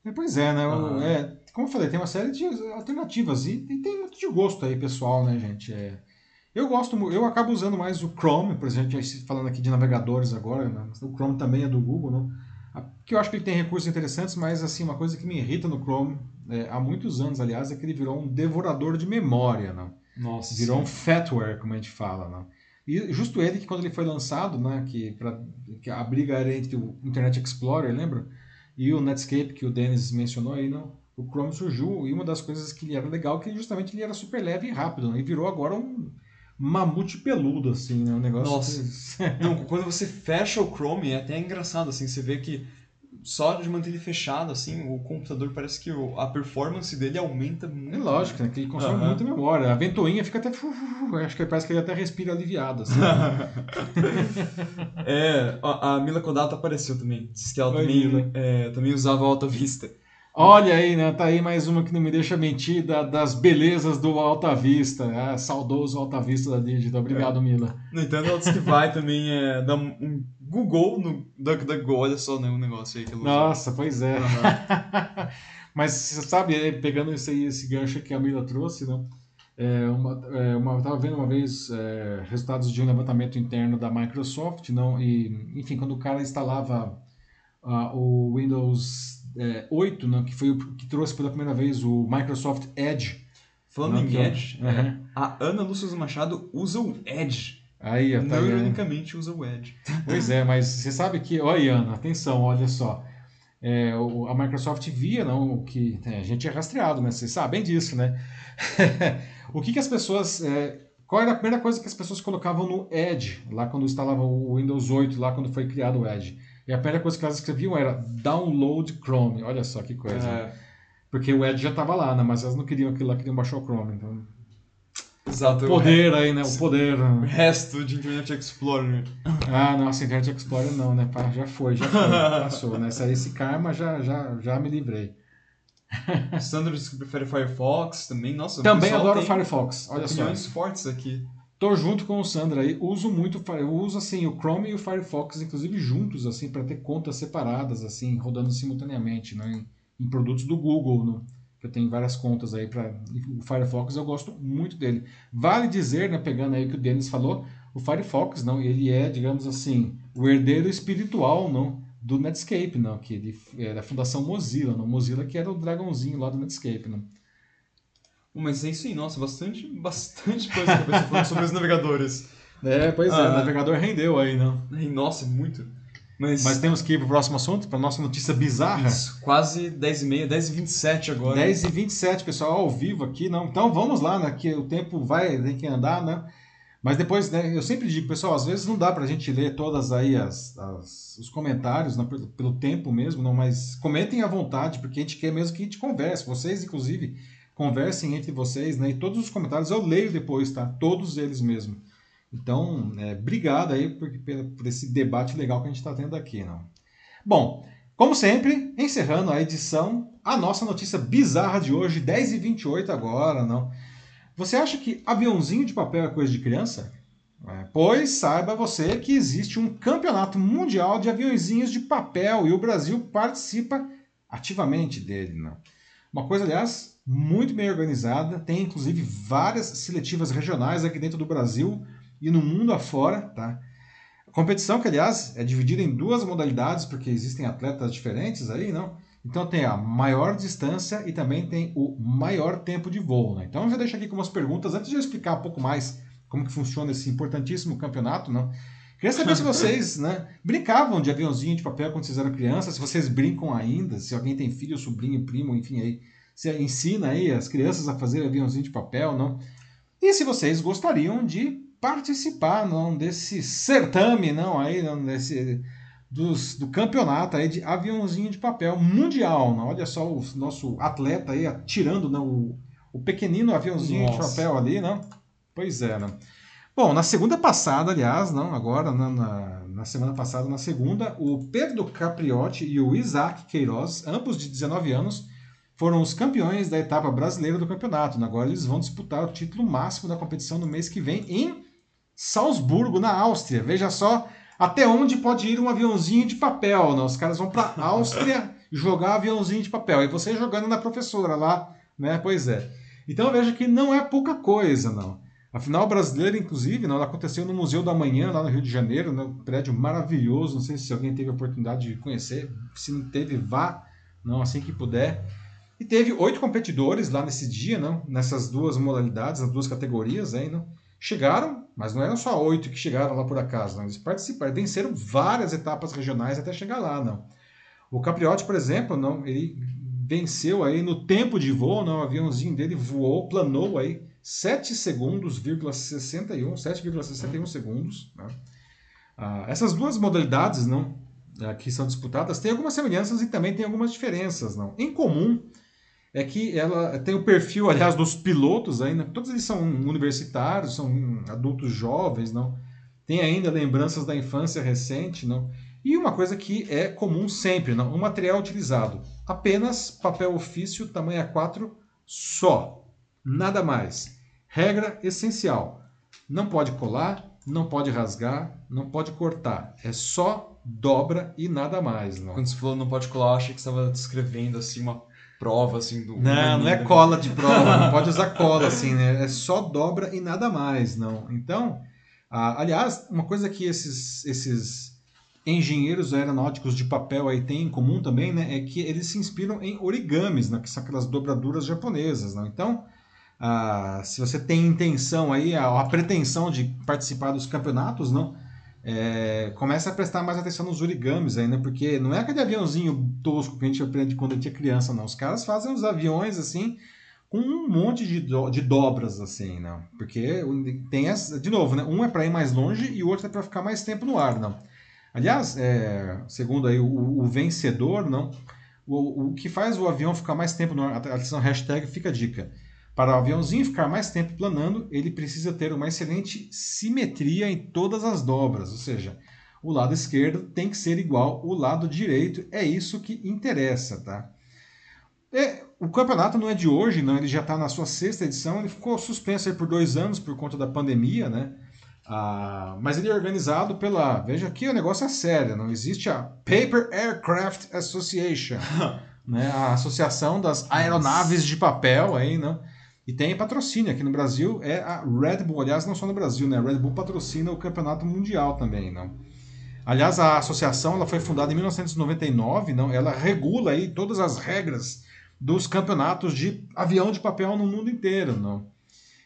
A: É, pois é, né? Ah. É, como eu falei, tem uma série de alternativas e, e, tem muito de gosto aí, pessoal, né, gente? É, eu gosto, eu acabo usando mais o Chrome, por exemplo, falando aqui de navegadores agora, né? o Chrome também é do Google, né? que eu acho que ele tem recursos interessantes, mas assim, uma coisa que me irrita no Chrome, é, há muitos anos, aliás, é que ele virou um devorador de memória, né?
B: Nossa.
A: Virou sim. um fatware, como a gente fala, né? E justo ele que quando ele foi lançado, né, que, pra, que a briga era entre o Internet Explorer, lembra? E o Netscape, que o Dennis mencionou aí, não? O Chrome surgiu e uma das coisas que ele era legal é que justamente ele era super leve e rápido, né? e virou agora um mamute peludo, assim, né? Um negócio
B: Nossa. Que... <laughs> Não, quando você fecha o Chrome, é até engraçado, assim, você vê que só de manter ele fechado, assim, o computador parece que a performance dele aumenta muito.
A: É lógico, né? Que ele consome uhum. muita memória. A ventoinha fica até. Acho que parece que ele até respira aliviado. Assim. <laughs>
B: é, a, Mila Kodata apareceu também. Disse que ela Oi, também, é, também usava Alta Vista.
A: Olha aí, né? Tá aí mais uma que não me deixa mentir da, das belezas do Alta Vista. É, saudoso Alta Vista da Digital. Obrigado, é. Mila.
B: No entanto, disse que vai também é, dar um Google no DuckDuckGo, olha só né, o negócio aí que
A: Nossa, pois é. Uhum. <laughs> Mas você sabe, é, pegando esse, esse gancho que a Mila trouxe, né? É, uma, é, uma, eu estava vendo uma vez é, resultados de um levantamento interno da Microsoft, não? E, enfim, quando o cara instalava uh, o Windows é, 8, não, que foi o que trouxe pela primeira vez o Microsoft Edge.
B: Falando em Edge, uhum. a Ana Lúcia Machado usa o Edge
A: Aí,
B: tá Não ironicamente usa o Edge.
A: Pois é, mas você sabe que. Olha, Ana, atenção, olha só. É, o, a Microsoft via não, que é, a gente é rastreado, né? Vocês sabem disso, né? <laughs> o que, que as pessoas. É, qual era a primeira coisa que as pessoas colocavam no Edge, lá quando instalavam o Windows 8, lá quando foi criado o Edge? E a primeira coisa que elas escreviam era download Chrome. Olha só que coisa. É. Porque o Edge já estava lá, né? Mas elas não queriam aquilo lá, queriam baixar o Chrome. Então
B: Exato.
A: O poder aí, né? O poder. O
B: resto de Internet Explorer.
A: Ah, nossa, Internet Explorer não, né? Já foi, já foi. <laughs> Passou, né? Esse karma já, já, já me livrei.
B: Sandro disse que prefere Firefox também. Nossa,
A: também adoro Firefox. Olha
B: só. fortes aqui.
A: Tô junto com o Sandro aí. Uso muito, eu uso assim o Chrome e o Firefox, inclusive juntos, assim, para ter contas separadas, assim, rodando simultaneamente, né? Em, em produtos do Google, né? eu tenho várias contas aí para o Firefox, eu gosto muito dele. Vale dizer, né, pegando aí o que o Denis falou, o Firefox, não, ele é, digamos assim, o herdeiro espiritual, não, do Netscape, não, que ele é da Fundação Mozilla, não, Mozilla que era o dragãozinho lá do Netscape, não.
B: Mas é isso aí, nossa, bastante, bastante coisa que a pessoa falou sobre os navegadores. <laughs>
A: É, pois é, ah, é, o navegador rendeu aí, não.
B: Nossa, muito.
A: Mas, Mas temos que ir para o próximo assunto, para a nossa notícia bizarra. Isso,
B: quase 10h30, 10h27 agora.
A: 10h27, pessoal, ao vivo aqui. não. Então vamos lá, né? Que o tempo vai, tem que andar, né? Mas depois, né, eu sempre digo, pessoal, às vezes não dá para a gente ler todas aí as, as os comentários, né, pelo, pelo, tempo mesmo, não, mas comentem à vontade, porque a gente quer mesmo que a gente converse. Vocês, inclusive, conversem entre vocês, né? E todos os comentários eu leio depois, tá? Todos eles mesmo. Então, é, obrigado aí por, por, esse debate legal que a gente está tendo aqui. Não? Bom, como sempre, encerrando a edição a nossa notícia bizarra de hoje, 10 e 28 agora, não. Você acha que aviãozinho de papel é coisa de criança? É, pois saiba você que existe um campeonato mundial de aviãozinhos de papel e o Brasil participa ativamente dele. Não? Uma coisa, aliás, muito bem organizada, tem inclusive várias seletivas regionais aqui dentro do Brasil e no mundo afora. Tá? A competição, que aliás é dividida em duas modalidades, porque existem atletas diferentes aí, não? Então tem a maior distância e também tem o maior tempo de voo. Né? Então eu já deixo aqui com umas perguntas antes de eu explicar um pouco mais como que funciona esse importantíssimo campeonato, não? Queria saber se <laughs> vocês né, brincavam de aviãozinho de papel quando vocês eram crianças, se vocês brincam ainda, se alguém tem filho, sobrinho, primo, enfim, aí, você ensina aí as crianças a fazer aviãozinho de papel, não? E se vocês gostariam de participar, não, desse certame, não, aí, não, desse dos, do campeonato aí de aviãozinho de papel mundial, não? Olha só o nosso atleta aí atirando, não, o, o pequenino aviãozinho Nossa. de papel ali, não? Pois é, né? Bom, na segunda passada, aliás, não, agora, na, na, na, semana passada, na segunda, o Pedro Capriotti e o Isaac Queiroz, ambos de 19 anos, foram os campeões da etapa brasileira do campeonato. Agora eles vão disputar o título máximo da competição no mês que vem em Salzburgo, na Áustria. Veja só até onde pode ir um aviãozinho de papel. Né? Os caras vão para Áustria <laughs> jogar aviãozinho de papel. E você jogando na professora lá, né? Pois é. Então veja que não é pouca coisa, não. A final brasileira, inclusive, não, aconteceu no Museu da Manhã, lá no Rio de Janeiro, né, um prédio maravilhoso. Não sei se alguém teve a oportunidade de conhecer. Se não teve, vá, não, assim que puder. E teve oito competidores lá nesse dia, não, nessas duas modalidades, nas duas categorias aí, não. Chegaram, mas não eram só oito que chegaram lá por acaso, não. Eles participaram, venceram várias etapas regionais até chegar lá, não. O Capriotti, por exemplo, não, ele venceu aí no tempo de voo, não, o aviãozinho dele voou, planou aí 7 segundos, 61, 7,61 segundos. Né? Ah, essas duas modalidades não, ah, que são disputadas têm algumas semelhanças e também têm algumas diferenças. Não. Em comum é que ela tem o perfil, aliás, dos pilotos ainda. Todos eles são universitários, são adultos jovens, não. Tem ainda lembranças da infância recente, não. E uma coisa que é comum sempre, não, o material utilizado apenas papel ofício tamanho A4 só, nada mais. Regra essencial: não pode colar, não pode rasgar, não pode cortar. É só dobra e nada mais. Não.
B: Quando você falou não pode colar, eu achei que você estava descrevendo assim uma prova assim do.
A: Não, não é cola de prova, não pode usar cola assim, né? É só dobra e nada mais, não. Então, ah, aliás, uma coisa que esses esses engenheiros aeronáuticos de papel aí têm em comum também, né, é que eles se inspiram em origamis, né, que são aquelas dobraduras japonesas, não? Então, ah, se você tem intenção aí, a, a, pretensão de participar dos campeonatos, não, é, começa a prestar mais atenção nos origamis ainda, porque não é aquele aviãozinho tosco que a gente aprende quando a gente é criança, não. Os caras fazem os aviões assim com um monte de, do, de dobras assim, não. Porque tem essa, de novo, né? Um é para ir mais longe e o outro é para ficar mais tempo no ar, não. Aliás, é, segundo aí o, o vencedor, não, o, o que faz o avião ficar mais tempo no ar, atenção, hashtag fica a dica para o aviãozinho ficar mais tempo planando, ele precisa ter uma excelente simetria em todas as dobras, ou seja, o lado esquerdo tem que ser igual ao lado direito, é isso que interessa, tá? É, o campeonato não é de hoje, não, ele já está na sua sexta edição, ele ficou suspenso por dois anos por conta da pandemia, né? Ah, mas ele é organizado pela. Veja aqui, o negócio é sério, não existe a Paper Aircraft Association, <laughs> né? a Associação das Aeronaves de Papel aí, não? E tem patrocínio aqui no Brasil, é a Red Bull. Aliás, não só no Brasil, né? A Red Bull patrocina o campeonato mundial também, não? Aliás, a associação ela foi fundada em 1999, não? Ela regula aí todas as regras dos campeonatos de avião de papel no mundo inteiro, não?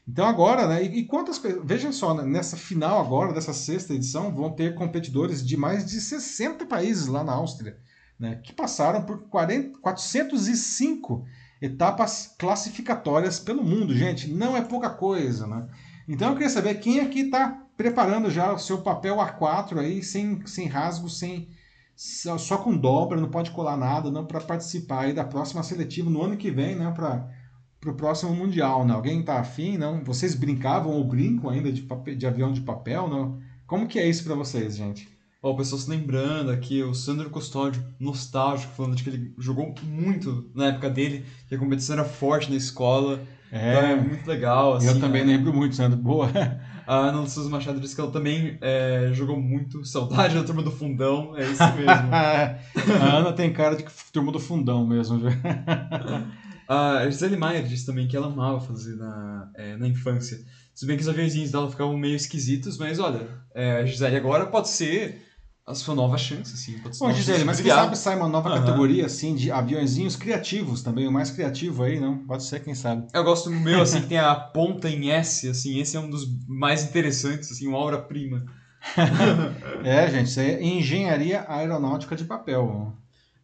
A: Então agora, né? E, quantas Veja só, né, nessa final agora, dessa sexta edição, vão ter competidores de mais de 60 países lá na Áustria, né? Que passaram por 40, 405 etapas classificatórias pelo mundo, gente. Não é pouca coisa, né? Então eu queria saber quem aqui está preparando já o seu papel A4 aí, sem, sem rasgo, sem só com dobra, não pode colar nada, não para participar aí da próxima seletiva no ano que vem, né? Para o próximo mundial, né? Alguém está afim, não? Vocês brincavam ou brincam ainda de, papel, de avião de papel, não? Como que é isso para vocês, gente?
B: Ó, o pessoal se lembrando aqui, o Sandro Custódio, nostálgico, falando de que ele jogou muito na época dele, que a competição era forte na escola.
A: É,
B: Então é muito legal, assim.
A: eu também
B: né?
A: lembro muito, Sandro. Boa. <laughs>
B: A Ana Souza Machado disse que ela também é, jogou muito. Saudade da turma do fundão, é isso mesmo. <laughs>
A: a Ana tem cara de turma do fundão mesmo. viu? <laughs>
B: A Gisele Maier disse também que ela amava fazer na, é, na infância. Se bem que os aviãozinhos dela ficavam meio esquisitos, mas olha, é, a Gisele agora pode ser a sua nova chance, assim. Pode ser
A: Bom, Gisele, mas quem sabe sai uma nova
B: Aham.
A: categoria assim de aviãozinhos criativos também, o mais criativo aí, não? Pode ser, quem sabe.
B: Eu gosto do meu, assim, que tem a ponta em S, assim, esse é um dos mais interessantes, assim, uma obra-prima. <laughs>
A: É, gente, isso aí é engenharia aeronáutica de papel.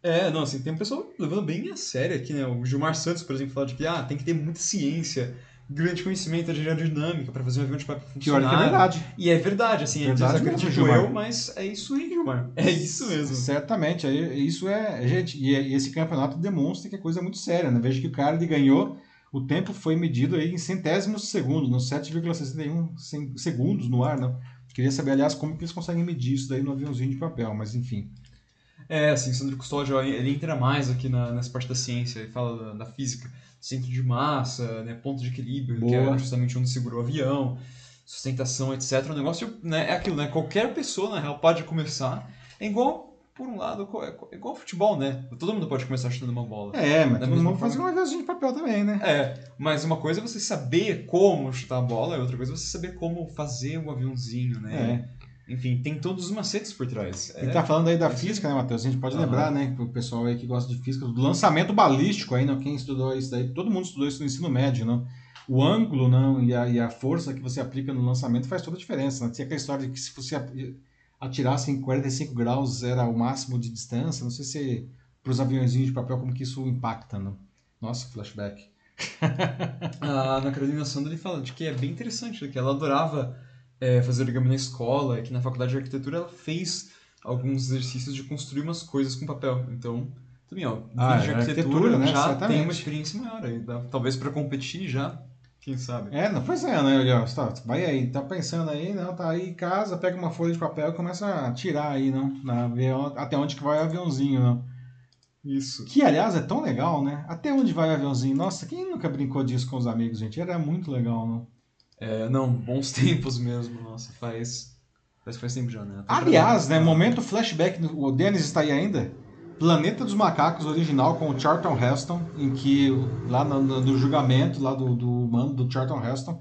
B: É, não, assim, tem um pessoal levando bem a sério aqui, né? O Gilmar Santos, por exemplo, fala de que ah, tem que ter muita ciência, grande conhecimento de aerodinâmica para fazer um avião de papel
A: Que olha
B: funcionar.
A: que é verdade.
B: E é verdade, assim,
A: Verdade
B: eles
A: mesmo,
B: acreditam
A: Gilmar.
B: eu, mas é isso aí, Gilmar. <laughs> É isso <laughs> mesmo.
A: Certamente, aí, isso é. Gente, e, e esse campeonato demonstra que é coisa muito séria, né? Veja que o cara ele ganhou, o tempo foi medido aí em centésimos de segundo, nos 7,61 sem- segundos no ar, né? Queria saber, aliás, como que eles conseguem medir isso daí no aviãozinho de papel, mas enfim.
B: É, assim, Sandro Custódio, ele entra mais aqui na, nessa parte da ciência, ele fala da, da física, centro de massa, né, ponto de equilíbrio, que
A: Boa.
B: é justamente onde segura o avião, sustentação, etc. O negócio né, é aquilo, né? Qualquer pessoa, na real, pode começar. É igual, por um lado, é é igual futebol, né? Todo mundo pode começar chutando uma bola.
A: É, mas todo mundo faz um aviãozinho de papel também, né?
B: É, mas uma coisa é você saber como chutar a bola, e outra coisa é você saber como fazer o aviãozinho, né?
A: É.
B: Enfim, tem todos os macetes por trás.
A: E
B: É,
A: tá falando aí da física, né, Matheus? A gente pode
B: Aham.
A: lembrar, né, que o pessoal aí que gosta de física, do lançamento balístico aí, né? Quem estudou isso daí, todo mundo estudou isso no ensino médio, não? O ângulo, não, e a, e a força que você aplica no lançamento faz toda a diferença, né? Tinha aquela história de que se você atirasse em 45 graus era o máximo de distância, não sei se para os aviãozinhos de papel como que isso impacta, não? Nossa, flashback. <laughs>
B: A Ana Carolina Sandra ele fala de que é bem interessante, né, que ela adorava é, fazer origami na escola, e que na faculdade de arquitetura ela fez alguns exercícios de construir umas coisas com papel. Então, também, ó,
A: Ah,
B: de
A: é
B: arquitetura,
A: arquitetura, né?
B: já
A: Certamente.
B: tem uma experiência maior aí, dá- talvez para competir já, quem sabe.
A: É, não, pois é, né? Ó, tá, vai aí, tá pensando aí, não, tá aí em casa, pega uma folha de papel e começa a tirar aí, não? Na, ver até onde que vai o aviãozinho, não?
B: Isso.
A: Que, aliás, é tão legal, né? Até onde vai o aviãozinho? Nossa, quem nunca brincou disso com os amigos, gente? Era muito legal, não?
B: É, não, bons <laughs> tempos mesmo, nossa, faz. Faz, faz tempo já, né? Até
A: Aliás,
B: pra-
A: né? Momento flashback, o Dennis está aí ainda. Planeta dos Macacos original com o Charlton Heston, em que lá no, no- julgamento lá do, do mano do Charlton Heston,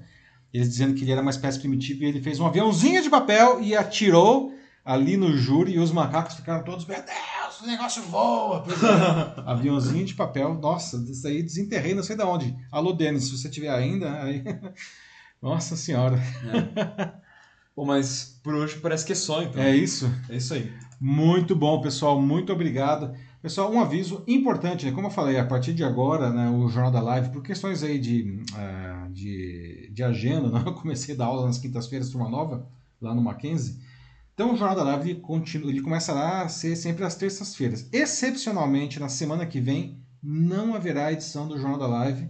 A: eles dizendo que ele era uma espécie primitiva e ele fez um aviãozinho de papel e atirou ali no júri e os macacos ficaram todos, meu Deus, o negócio voa. É. <laughs> aviãozinho de papel, nossa, isso aí desenterrei não sei de onde. Alô, Denis, se você tiver ainda, aí... Nossa senhora,
B: Bom, mas por hoje parece que é só, então.
A: é isso?
B: É isso aí.
A: Muito bom, pessoal. Muito obrigado. Pessoal, um aviso importante, né? Como eu falei, a partir de agora, né, o Jornal da Live, por questões aí de, ah, de, de agenda, <laughs> né? eu comecei a dar aula nas quintas-feiras, turma nova, lá no Mackenzie. Então, o Jornal da Live ele, continua, ele começará a ser sempre às terças-feiras. Excepcionalmente, na semana que vem, não haverá edição do Jornal da Live,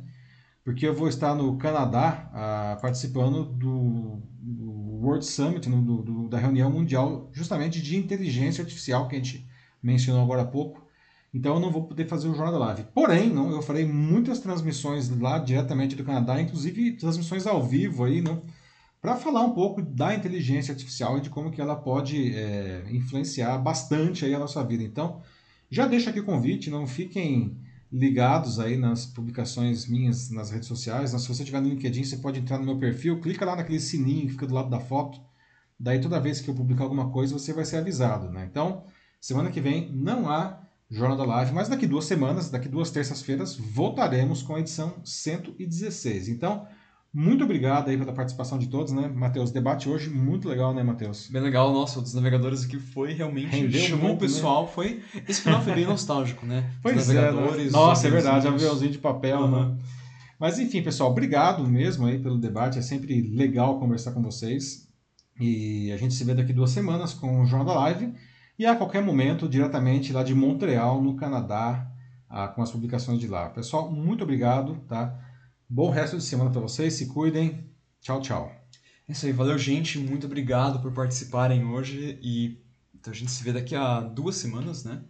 A: porque eu vou estar no Canadá ah, participando do, do World Summit, no- do- do- da reunião mundial justamente de inteligência artificial que a gente mencionou agora há pouco. Então eu não vou poder fazer o Jornal da Live. Porém, não, eu farei muitas transmissões lá diretamente do Canadá, inclusive transmissões ao vivo aí, não, para falar um pouco da inteligência artificial e de como que ela pode é, influenciar bastante aí a nossa vida. Então, já deixo aqui o convite, não fiquem ligados aí nas publicações minhas nas redes sociais. Se você estiver no LinkedIn, você pode entrar no meu perfil, clica lá naquele sininho que fica do lado da foto. Daí toda vez que eu publicar alguma coisa, você vai ser avisado, né? Então, semana que vem não há Jornal da Live, mas daqui duas semanas, daqui duas terças-feiras, voltaremos com a edição 116. Então, muito obrigado aí pela participação de todos, né? Matheus, debate hoje muito legal, né, Matheus?
B: Bem legal, nossa, o dos navegadores aqui foi realmente.
A: Rendeu
B: chamou o pessoal, foi. Esse final foi bem nostálgico, né? Os
A: Pois é, né?
B: navegadores.
A: Nossa,
B: os
A: é verdade, aviãozinho de papel,
B: Aham.
A: né? Mas enfim, pessoal, obrigado mesmo aí pelo debate. É sempre legal conversar com vocês. E a gente se vê daqui duas semanas com o Jornal da Live. E a qualquer momento, diretamente lá de Montreal, no Canadá, ah, com as publicações de lá. Pessoal, muito obrigado, tá? Bom resto de semana para vocês, se cuidem. Tchau, tchau.
B: É isso aí, valeu, gente. Muito obrigado por participarem hoje e Então a gente se vê daqui a duas semanas, né?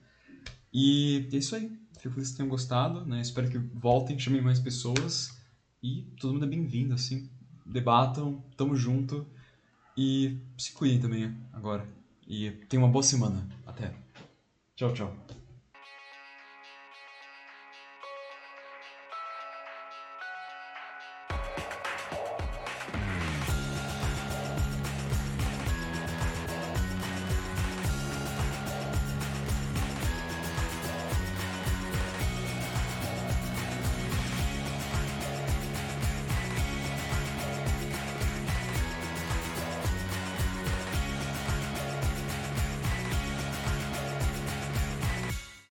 B: E é isso aí. Fico feliz que tenham gostado, né? Espero que voltem, chamem mais pessoas. E todo mundo é bem-vindo, assim. Debatam, tamo junto. E se cuidem também agora. E tenham uma boa semana. Até. Tchau, tchau.